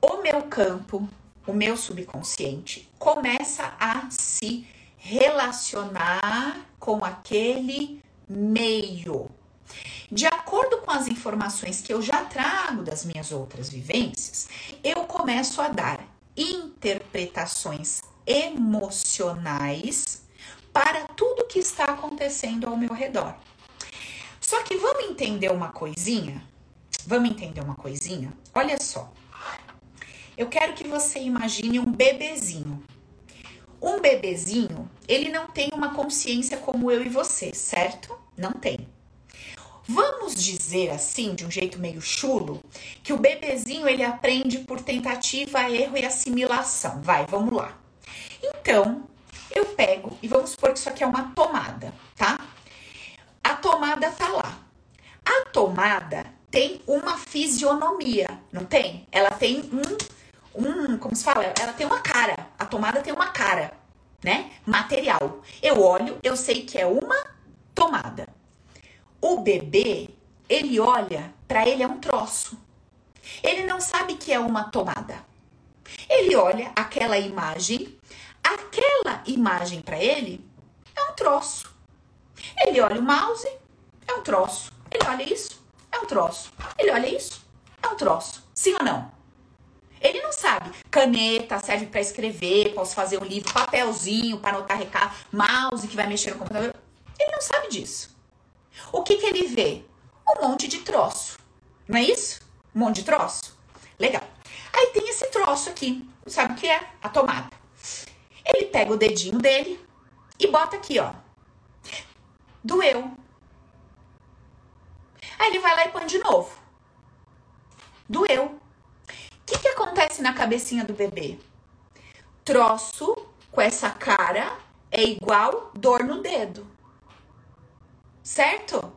o meu campo, o meu subconsciente, começa a se relacionar com aquele meio. De acordo com as informações que eu já trago das minhas outras vivências, eu começo a dar interpretações emocionais para tudo que está acontecendo ao meu redor. Só que vamos entender uma coisinha? Vamos entender uma coisinha? Olha só. Eu quero que você imagine um bebezinho. Um bebezinho, ele não tem uma consciência como eu e você, certo? Não tem. Vamos dizer assim, de um jeito meio chulo, que o bebezinho ele aprende por tentativa, erro e assimilação. Vai, vamos lá. Então, eu pego e vamos supor que isso aqui é uma tomada, tá? A tomada tá lá. A tomada tem uma fisionomia, não tem? Ela tem um, um, como se fala? Ela tem uma cara. A tomada tem uma cara, né? Material. Eu olho, eu sei que é uma tomada. O bebê, ele olha, para ele é um troço. Ele não sabe que é uma tomada. Ele olha aquela imagem aquela imagem para ele é um troço. Ele olha o mouse, é um troço. Ele olha isso, é um troço. Ele olha isso, é um troço. Sim ou não? Ele não sabe. Caneta serve para escrever, posso fazer um livro, papelzinho para anotar recado, mouse que vai mexer no computador. Ele não sabe disso. O que, que ele vê? Um monte de troço. Não é isso? Um monte de troço? Legal. Aí tem esse troço aqui. Sabe o que é? A tomada. Ele pega o dedinho dele e bota aqui, ó. Doeu. Aí ele vai lá e põe de novo. Doeu. O que, que acontece na cabecinha do bebê? Troço com essa cara é igual dor no dedo. Certo?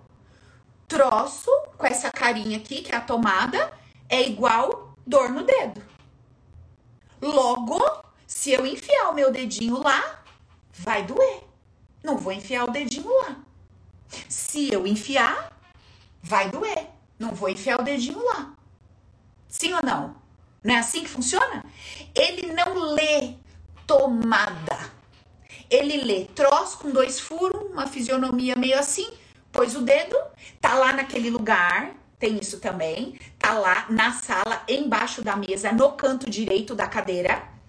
Troço com essa carinha aqui, que é a tomada, é igual dor no dedo. Logo, se eu enfiar o meu dedinho lá, vai doer. Não vou enfiar o dedinho lá. Se eu enfiar, vai doer. Não vou enfiar o dedinho lá. Sim ou não? Não é assim que funciona? Ele não lê tomada. Ele lê troço com dois furos, uma fisionomia meio assim, pôs o dedo, tá lá naquele lugar, tem isso também, tá lá na sala, embaixo da mesa, no canto direito da cadeira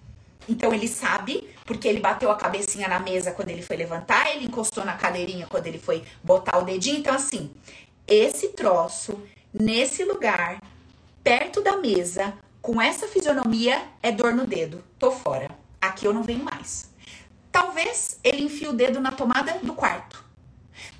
então ele sabe porque ele bateu a cabecinha na mesa quando ele foi levantar, ele encostou na cadeirinha quando ele foi botar o dedinho. Então, assim, esse troço, nesse lugar, perto da mesa, com essa fisionomia, é dor no dedo. Tô fora. Aqui eu não venho mais. Talvez ele enfie o dedo na tomada do quarto.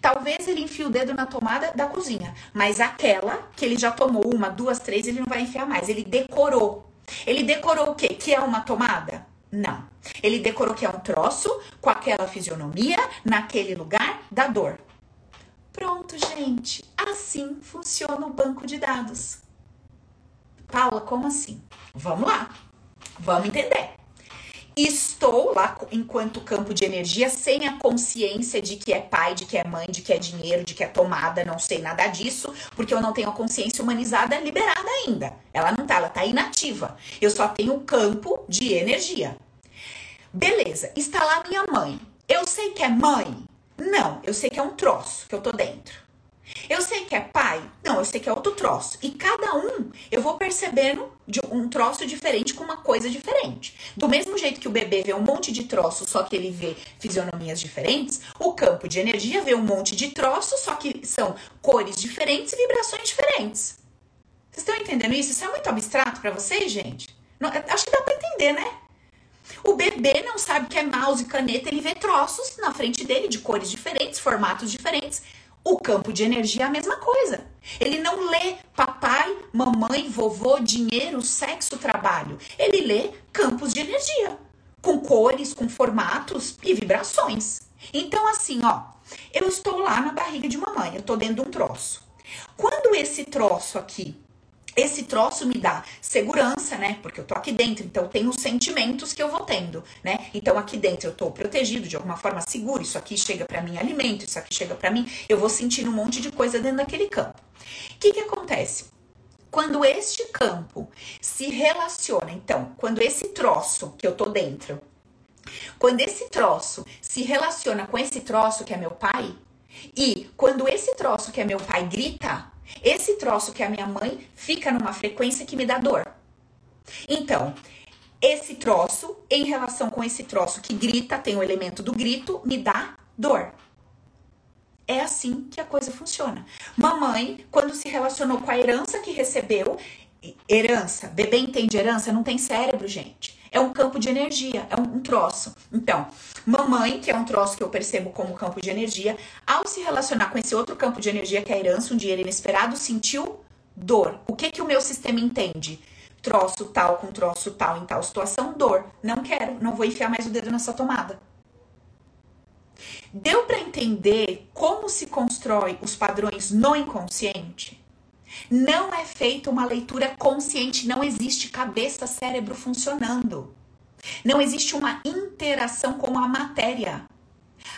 Talvez ele enfie o dedo na tomada da cozinha. Mas aquela que ele já tomou uma, duas, três, ele não vai enfiar mais. Ele decorou. Ele decorou o quê? Que é uma tomada? Não. Ele decorou que é um troço com aquela fisionomia naquele lugar da dor. Pronto, gente. Assim funciona o banco de dados. Paula, como assim? Vamos lá. Vamos entender. Estou lá enquanto campo de energia sem a consciência de que é pai, de que é mãe, de que é dinheiro, de que é tomada, não sei nada disso, porque eu não tenho a consciência humanizada liberada ainda. Ela não tá, ela tá inativa. Eu só tenho um campo de energia. Beleza, está lá minha mãe. Eu sei que é mãe? Não, eu sei que é um troço que eu tô dentro. Eu sei que é pai? Não, eu sei que é outro troço. E cada um eu vou percebendo de um troço diferente com uma coisa diferente. Do mesmo jeito que o bebê vê um monte de troços, só que ele vê fisionomias diferentes, o campo de energia vê um monte de troços, só que são cores diferentes e vibrações diferentes. Vocês estão entendendo isso? Isso é muito abstrato para vocês, gente? Não, acho que dá para entender, né? O bebê não sabe que é mouse e caneta, ele vê troços na frente dele de cores diferentes, formatos diferentes. O campo de energia é a mesma coisa. Ele não lê papai, mamãe, vovô, dinheiro, sexo, trabalho. Ele lê campos de energia, com cores, com formatos e vibrações. Então, assim, ó, eu estou lá na barriga de mamãe, eu estou dentro de um troço. Quando esse troço aqui esse troço me dá segurança, né? Porque eu tô aqui dentro, então tenho os sentimentos que eu vou tendo, né? Então aqui dentro eu tô protegido de alguma forma seguro, isso aqui chega para mim alimento, isso aqui chega para mim, eu vou sentindo um monte de coisa dentro daquele campo. O que que acontece? Quando este campo se relaciona, então, quando esse troço que eu tô dentro, quando esse troço se relaciona com esse troço que é meu pai, e quando esse troço que é meu pai grita, esse troço que a minha mãe fica numa frequência que me dá dor. Então, esse troço, em relação com esse troço que grita, tem o elemento do grito, me dá dor. É assim que a coisa funciona. Mamãe, quando se relacionou com a herança que recebeu, herança, bebê entende herança, não tem cérebro, gente. É um campo de energia, é um, um troço. Então, mamãe, que é um troço que eu percebo como campo de energia, ao se relacionar com esse outro campo de energia, que é a herança, um dinheiro inesperado, sentiu dor. O que que o meu sistema entende? Troço tal com troço tal em tal situação, dor. Não quero, não vou enfiar mais o dedo nessa tomada. Deu para entender como se constrói os padrões no inconsciente? Não é feita uma leitura consciente, não existe cabeça, cérebro funcionando. Não existe uma interação com a matéria.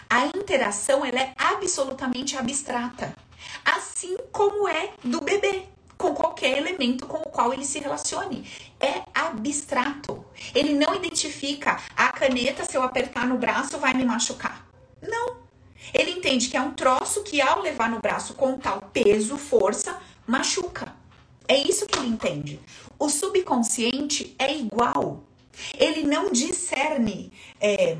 A interação ela é absolutamente abstrata, assim como é do bebê com qualquer elemento com o qual ele se relacione. É abstrato. Ele não identifica a caneta, se eu apertar no braço, vai me machucar. Não. Ele entende que é um troço que, ao levar no braço com tal peso, força, machuca. É isso que ele entende. O subconsciente é igual. Ele não discerne é,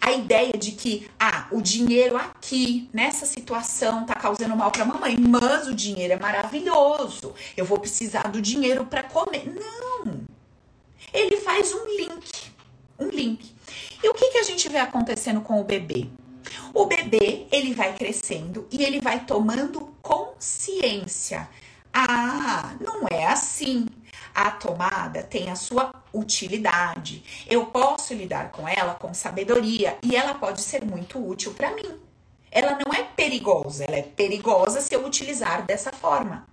a ideia de que ah, o dinheiro aqui nessa situação tá causando mal para mamãe, mas o dinheiro é maravilhoso. Eu vou precisar do dinheiro para comer. Não. Ele faz um link, um link. E o que que a gente vê acontecendo com o bebê? O bebê, ele vai crescendo e ele vai tomando consciência. Ah, não é assim. A tomada tem a sua utilidade. Eu posso lidar com ela com sabedoria e ela pode ser muito útil para mim. Ela não é perigosa, ela é perigosa se eu utilizar dessa forma.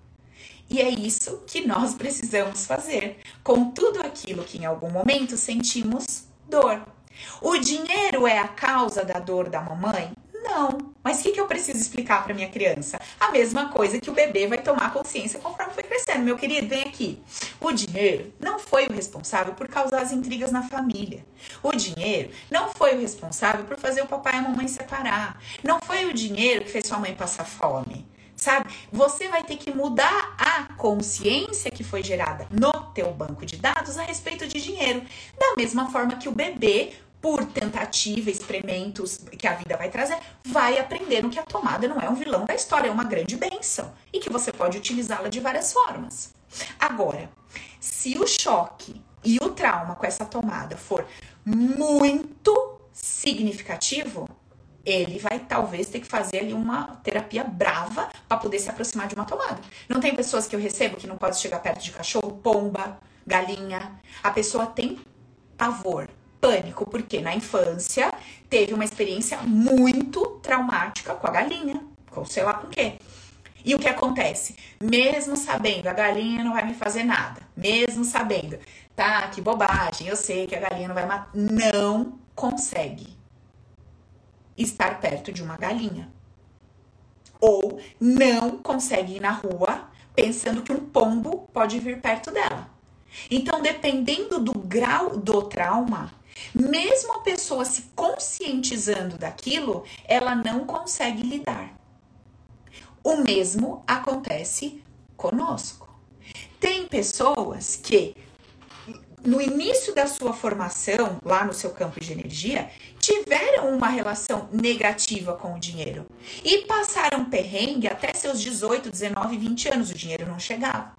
E é isso que nós precisamos fazer com tudo aquilo que em algum momento sentimos dor. O dinheiro é a causa da dor da mamãe? Não. Mas o que, que eu preciso explicar para minha criança? A mesma coisa que o bebê vai tomar consciência conforme foi crescendo. Meu querido, vem aqui. O dinheiro não foi o responsável por causar as intrigas na família. O dinheiro não foi o responsável por fazer o papai e a mamãe separar. Não foi o dinheiro que fez sua mãe passar fome. sabe? Você vai ter que mudar a consciência que foi gerada no teu banco de dados a respeito de dinheiro, da mesma forma que o bebê por tentativa, experimentos que a vida vai trazer, vai aprendendo que a tomada não é um vilão da história, é uma grande benção e que você pode utilizá-la de várias formas. Agora, se o choque e o trauma com essa tomada for muito significativo, ele vai talvez ter que fazer ali uma terapia brava para poder se aproximar de uma tomada. Não tem pessoas que eu recebo que não pode chegar perto de cachorro, pomba, galinha. A pessoa tem pavor, pânico, porque na infância teve uma experiência muito traumática com a galinha, com sei lá com o quê. E o que acontece? Mesmo sabendo, a galinha não vai me fazer nada. Mesmo sabendo, tá, que bobagem, eu sei que a galinha não vai matar. Não consegue estar perto de uma galinha. Ou não consegue ir na rua pensando que um pombo pode vir perto dela. Então, dependendo do grau do trauma, mesmo a pessoa se conscientizando daquilo, ela não consegue lidar. O mesmo acontece conosco. Tem pessoas que no início da sua formação, lá no seu campo de energia, tiveram uma relação negativa com o dinheiro e passaram perrengue até seus 18, 19, 20 anos, o dinheiro não chegava.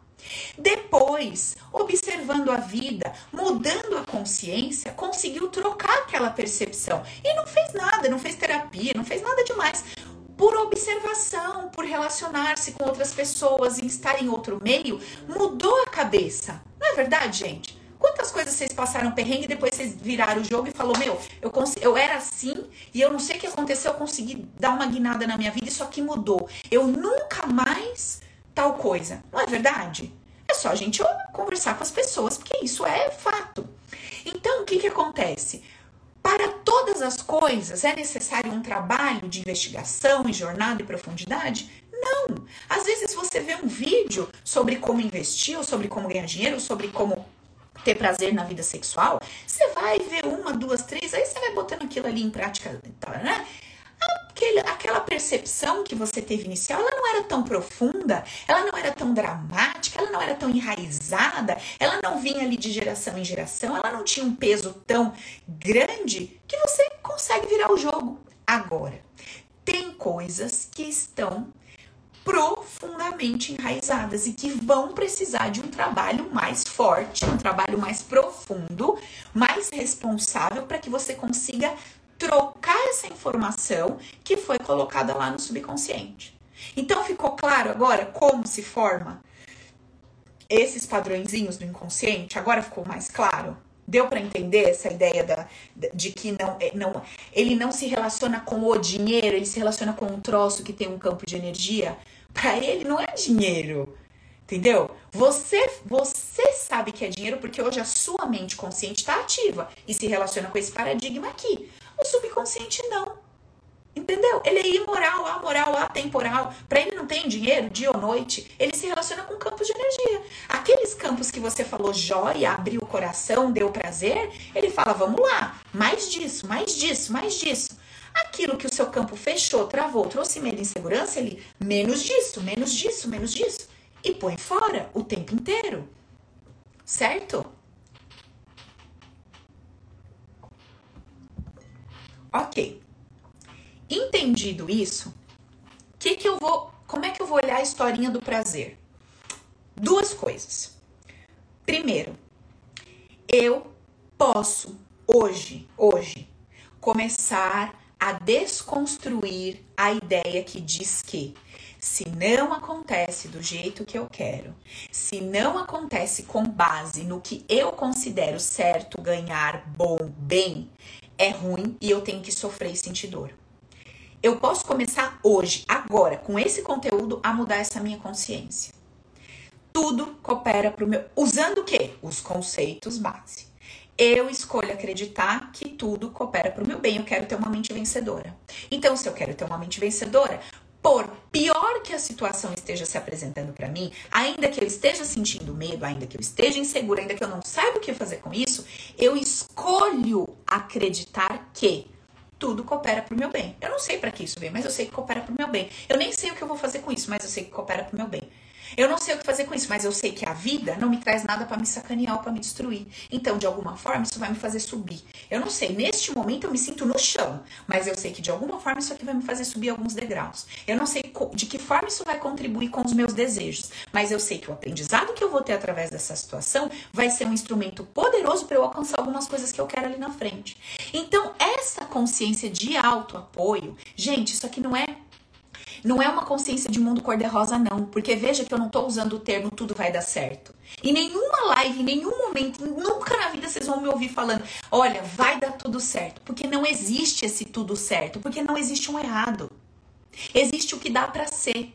Depois, observando a vida, mudando a consciência, conseguiu trocar aquela percepção e não fez nada, não fez terapia, não fez nada demais. Por observação, por relacionar-se com outras pessoas e estar em outro meio, mudou a cabeça. Não é verdade, gente? Quantas coisas vocês passaram perrengue e depois vocês viraram o jogo e falou: Meu, eu, eu era assim e eu não sei o que aconteceu, eu consegui dar uma guinada na minha vida, isso aqui mudou. Eu nunca mais tal coisa. Não é verdade? É só a gente conversar com as pessoas, porque isso é fato. Então, o que, que acontece? Para todas as coisas é necessário um trabalho de investigação e jornada e profundidade? Não. Às vezes você vê um vídeo sobre como investir, ou sobre como ganhar dinheiro, ou sobre como ter prazer na vida sexual, você vai ver uma, duas, três, aí você vai botando aquilo ali em prática, né? Aquela percepção que você teve inicial, ela não era tão profunda, ela não era tão dramática, ela não era tão enraizada, ela não vinha ali de geração em geração, ela não tinha um peso tão grande que você consegue virar o jogo. Agora, tem coisas que estão profundamente enraizadas e que vão precisar de um trabalho mais forte, um trabalho mais profundo, mais responsável para que você consiga trocar essa informação que foi colocada lá no subconsciente. Então ficou claro agora como se forma esses padrõezinhos do inconsciente? Agora ficou mais claro? Deu para entender essa ideia da, de que não, é, não, ele não se relaciona com o dinheiro, ele se relaciona com um troço que tem um campo de energia? Para ele não é dinheiro. Entendeu? Você, você sabe que é dinheiro porque hoje a sua mente consciente está ativa e se relaciona com esse paradigma aqui. O subconsciente não. Entendeu? Ele é imoral, amoral, atemporal. Para ele não tem dinheiro, dia ou noite. Ele se relaciona com campos de energia. Aqueles campos que você falou joia, abriu o coração, deu prazer, ele fala: vamos lá, mais disso, mais disso, mais disso. Aquilo que o seu campo fechou, travou, trouxe medo e insegurança, ele menos disso, menos disso, menos disso. E põe fora o tempo inteiro. Certo? Ok. Entendido isso, que que eu vou, como é que eu vou olhar a historinha do prazer? Duas coisas. Primeiro, eu posso hoje, hoje, começar a desconstruir a ideia que diz que se não acontece do jeito que eu quero, se não acontece com base no que eu considero certo, ganhar, bom, bem, é ruim e eu tenho que sofrer e sentir dor. Eu posso começar hoje, agora, com esse conteúdo, a mudar essa minha consciência. Tudo coopera para o meu. Usando o quê? Os conceitos base. Eu escolho acreditar que tudo coopera para o meu bem. Eu quero ter uma mente vencedora. Então, se eu quero ter uma mente vencedora, por pior que a situação esteja se apresentando para mim, ainda que eu esteja sentindo medo, ainda que eu esteja insegura, ainda que eu não saiba o que fazer com isso, eu escolho acreditar que tudo coopera pro meu bem. Eu não sei para que isso vem, mas eu sei que coopera pro meu bem. Eu nem sei o que eu vou fazer com isso, mas eu sei que coopera pro meu bem. Eu não sei o que fazer com isso, mas eu sei que a vida não me traz nada para me sacanear ou para me destruir. Então, de alguma forma, isso vai me fazer subir. Eu não sei, neste momento eu me sinto no chão, mas eu sei que de alguma forma isso aqui vai me fazer subir alguns degraus. Eu não sei de que forma isso vai contribuir com os meus desejos, mas eu sei que o aprendizado que eu vou ter através dessa situação vai ser um instrumento poderoso para eu alcançar algumas coisas que eu quero ali na frente. Então, essa consciência de auto-apoio, gente, isso aqui não é não é uma consciência de mundo cor-de-rosa, não. Porque veja que eu não tô usando o termo tudo vai dar certo. Em nenhuma live, em nenhum momento, nunca na vida vocês vão me ouvir falando: olha, vai dar tudo certo. Porque não existe esse tudo certo. Porque não existe um errado. Existe o que dá para ser.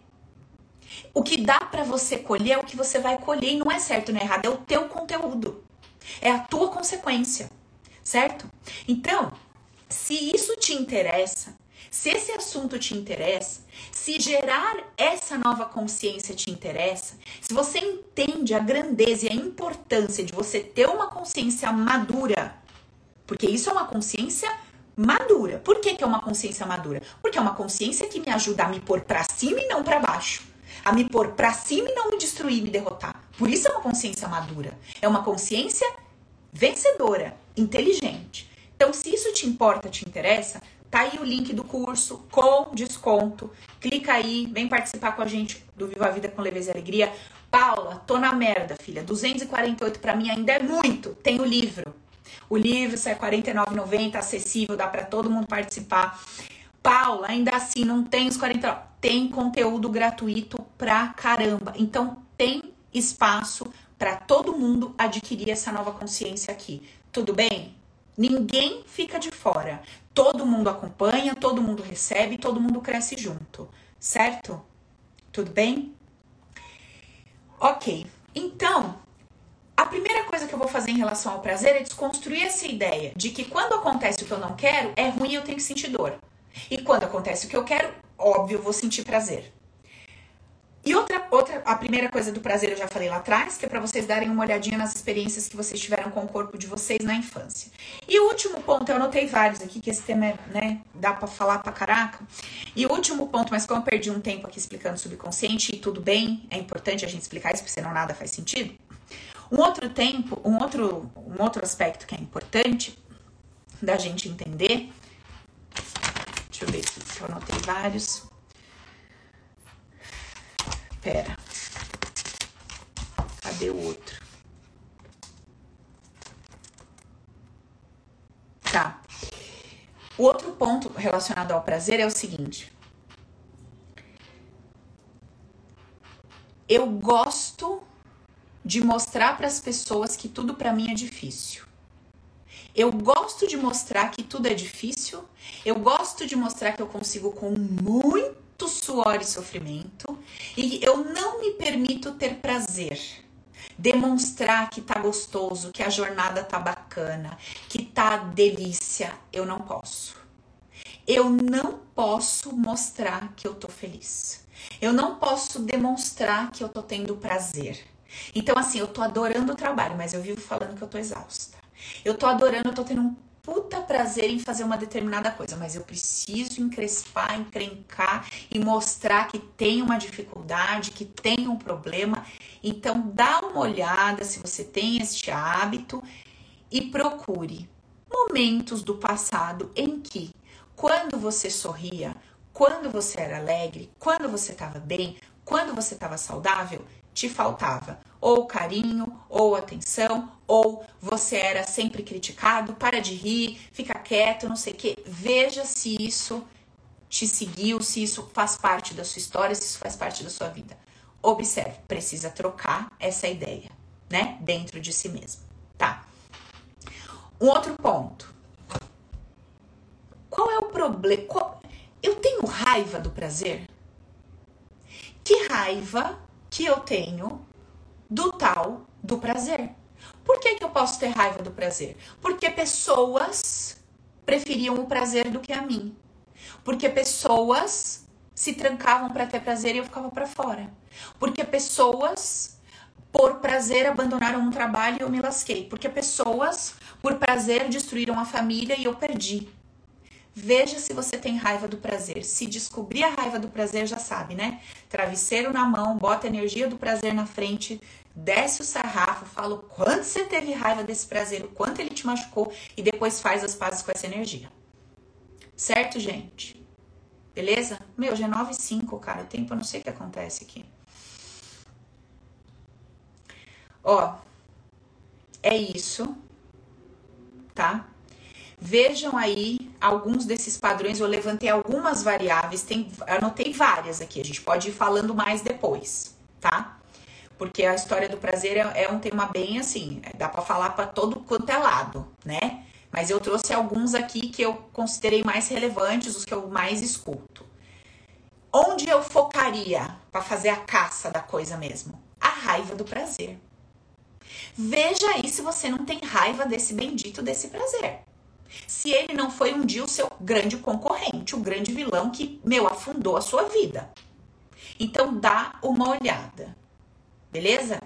O que dá para você colher é o que você vai colher. E não é certo nem errado, é o teu conteúdo. É a tua consequência. Certo? Então, se isso te interessa, se esse assunto te interessa, se gerar essa nova consciência te interessa, se você entende a grandeza e a importância de você ter uma consciência madura, porque isso é uma consciência madura. Por que, que é uma consciência madura? Porque é uma consciência que me ajuda a me pôr para cima e não para baixo. A me pôr para cima e não me destruir, me derrotar. Por isso é uma consciência madura. É uma consciência vencedora, inteligente. Então, se isso te importa, te interessa, Tá aí o link do curso com desconto. Clica aí, vem participar com a gente do Viva a Vida com Leveza e Alegria. Paula, tô na merda, filha. 248 para mim ainda é muito. Tem o livro. O livro sai R$ 49,90, acessível, dá para todo mundo participar. Paula, ainda assim, não tem os 49. Tem conteúdo gratuito pra caramba. Então, tem espaço para todo mundo adquirir essa nova consciência aqui. Tudo bem? Ninguém fica de fora. Todo mundo acompanha, todo mundo recebe, todo mundo cresce junto, certo? Tudo bem? Ok, então a primeira coisa que eu vou fazer em relação ao prazer é desconstruir essa ideia de que quando acontece o que eu não quero, é ruim eu tenho que sentir dor. E quando acontece o que eu quero, óbvio, eu vou sentir prazer. E outra, outra, a primeira coisa do prazer eu já falei lá atrás, que é para vocês darem uma olhadinha nas experiências que vocês tiveram com o corpo de vocês na infância. E o último ponto, eu anotei vários aqui, que esse tema é, né, dá para falar pra caraca. E o último ponto, mas como eu perdi um tempo aqui explicando o subconsciente, e tudo bem, é importante a gente explicar isso, porque senão nada faz sentido. Um outro tempo, um outro, um outro aspecto que é importante da gente entender, deixa eu ver que eu anotei vários Pera. Cadê o outro? Tá. O outro ponto relacionado ao prazer é o seguinte. Eu gosto de mostrar para as pessoas que tudo para mim é difícil. Eu gosto de mostrar que tudo é difícil. Eu gosto de mostrar que eu consigo com muito muito suor e sofrimento e eu não me permito ter prazer. Demonstrar que tá gostoso, que a jornada tá bacana, que tá delícia, eu não posso. Eu não posso mostrar que eu tô feliz. Eu não posso demonstrar que eu tô tendo prazer. Então, assim, eu tô adorando o trabalho, mas eu vivo falando que eu tô exausta. Eu tô adorando, eu tô tendo um puta prazer em fazer uma determinada coisa, mas eu preciso encrespar, encrencar e mostrar que tem uma dificuldade, que tem um problema. Então, dá uma olhada se você tem este hábito e procure momentos do passado em que, quando você sorria, quando você era alegre, quando você estava bem, quando você estava saudável, te faltava ou carinho, ou atenção, ou você era sempre criticado, para de rir, fica quieto, não sei o quê. Veja se isso te seguiu, se isso faz parte da sua história, se isso faz parte da sua vida. Observe, precisa trocar essa ideia, né? Dentro de si mesmo, tá? Um outro ponto. Qual é o problema? Eu tenho raiva do prazer? Que raiva que eu tenho do tal do prazer. Por que, que eu posso ter raiva do prazer? Porque pessoas preferiam o prazer do que a mim. Porque pessoas se trancavam para ter prazer e eu ficava para fora. Porque pessoas, por prazer, abandonaram um trabalho e eu me lasquei. Porque pessoas, por prazer, destruíram a família e eu perdi. Veja se você tem raiva do prazer. Se descobrir a raiva do prazer, já sabe, né? Travesseiro na mão, bota a energia do prazer na frente, desce o sarrafo, fala o quanto você teve raiva desse prazer, o quanto ele te machucou e depois faz as pazes com essa energia. Certo, gente? Beleza? Meu, já é 9 e 5, cara. O tempo eu não sei o que acontece aqui. Ó, é isso, tá? Vejam aí alguns desses padrões. Eu levantei algumas variáveis, tem, anotei várias aqui. A gente pode ir falando mais depois, tá? Porque a história do prazer é, é um tema bem assim, dá para falar para todo quanto é lado, né? Mas eu trouxe alguns aqui que eu considerei mais relevantes, os que eu mais escuto. Onde eu focaria para fazer a caça da coisa mesmo? A raiva do prazer. Veja aí se você não tem raiva desse bendito desse prazer. Se ele não foi um dia o seu grande concorrente, o grande vilão que, meu, afundou a sua vida. Então dá uma olhada. Beleza?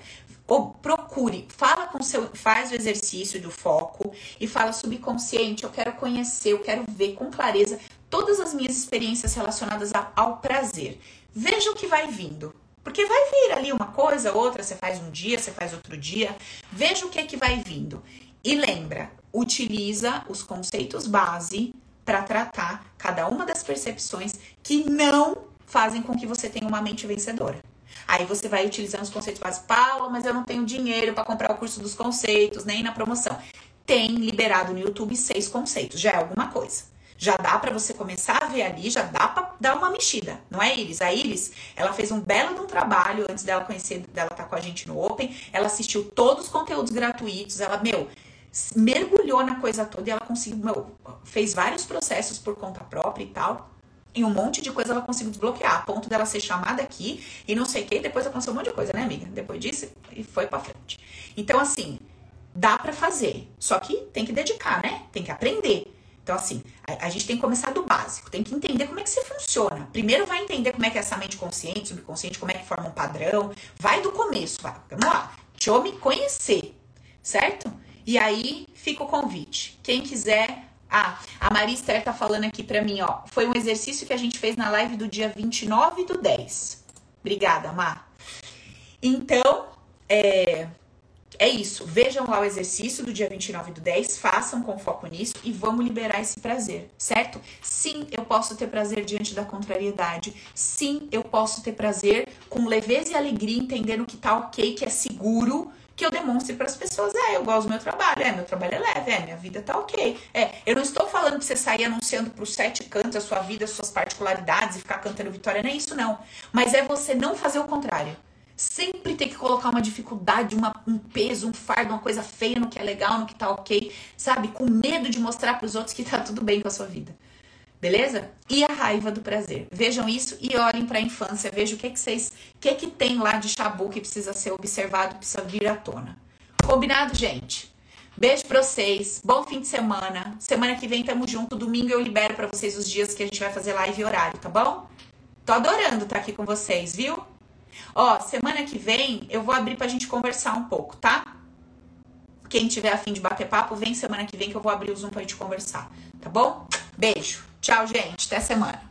Ou procure, fala com seu, faz o exercício do foco e fala subconsciente, eu quero conhecer, eu quero ver com clareza todas as minhas experiências relacionadas ao prazer. Veja o que vai vindo. Porque vai vir ali uma coisa, outra, você faz um dia, você faz outro dia. Veja o que é que vai vindo. E lembra, utiliza os conceitos base para tratar cada uma das percepções que não fazem com que você tenha uma mente vencedora. Aí você vai utilizando os conceitos base. Paulo, mas eu não tenho dinheiro para comprar o curso dos conceitos, nem na promoção. Tem liberado no YouTube seis conceitos, já é alguma coisa. Já dá para você começar a ver ali, já dá para dar uma mexida, não é, Iris? A Iris, ela fez um belo de um trabalho antes dela conhecer, dela estar tá com a gente no Open. Ela assistiu todos os conteúdos gratuitos, ela, meu, mergulhou na coisa toda e ela conseguiu, meu, fez vários processos por conta própria e tal. E um monte de coisa ela conseguiu desbloquear, a ponto dela ser chamada aqui e não sei o que, depois aconteceu um monte de coisa, né, amiga? Depois disso, e foi pra frente. Então, assim, dá para fazer, só que tem que dedicar, né? Tem que aprender. Então, assim, a, a, gente tem que começar do básico, tem que entender como é que você funciona. Primeiro vai entender como é que é essa mente consciente, subconsciente, como é que forma um padrão. Vai do começo, vai. Vamos lá. Deixa eu me conhecer, certo? E aí fica o convite. Quem quiser. Ah, a Maria Esther tá falando aqui pra mim, ó. Foi um exercício que a gente fez na live do dia 29 do 10. Obrigada, Mar. Então, é, é isso. Vejam lá o exercício do dia 29 do 10, façam com foco nisso e vamos liberar esse prazer, certo? Sim, eu posso ter prazer diante da contrariedade. Sim, eu posso ter prazer com leveza e alegria, entendendo que tá ok, que é seguro que eu demonstre para as pessoas, é, eu gosto do meu trabalho, é, meu trabalho é leve, é, minha vida tá ok. É, eu não estou falando que você sair anunciando para os sete cantos a sua vida, as suas particularidades e ficar cantando vitória, não é isso não. Mas é você não fazer o contrário sempre ter que colocar uma dificuldade, uma, um peso, um fardo, uma coisa feia no que é legal, no que tá ok, sabe? Com medo de mostrar para os outros que tá tudo bem com a sua vida. Beleza? E a raiva do prazer. Vejam isso e olhem para a infância, vejam o que que vocês, o que que tem lá de chabu que precisa ser observado, precisa vir à tona. Combinado, gente? Beijo pra vocês. Bom fim de semana. Semana que vem tamo junto. Domingo eu libero para vocês os dias que a gente vai fazer live e horário, tá bom? Tô adorando estar tá aqui com vocês, viu? Ó, semana que vem eu vou abrir pra gente conversar um pouco, tá? Quem tiver afim de bater papo, vem semana que vem que eu vou abrir o Zoom pra gente conversar, tá bom? Beijo. Tchau, gente. Até semana.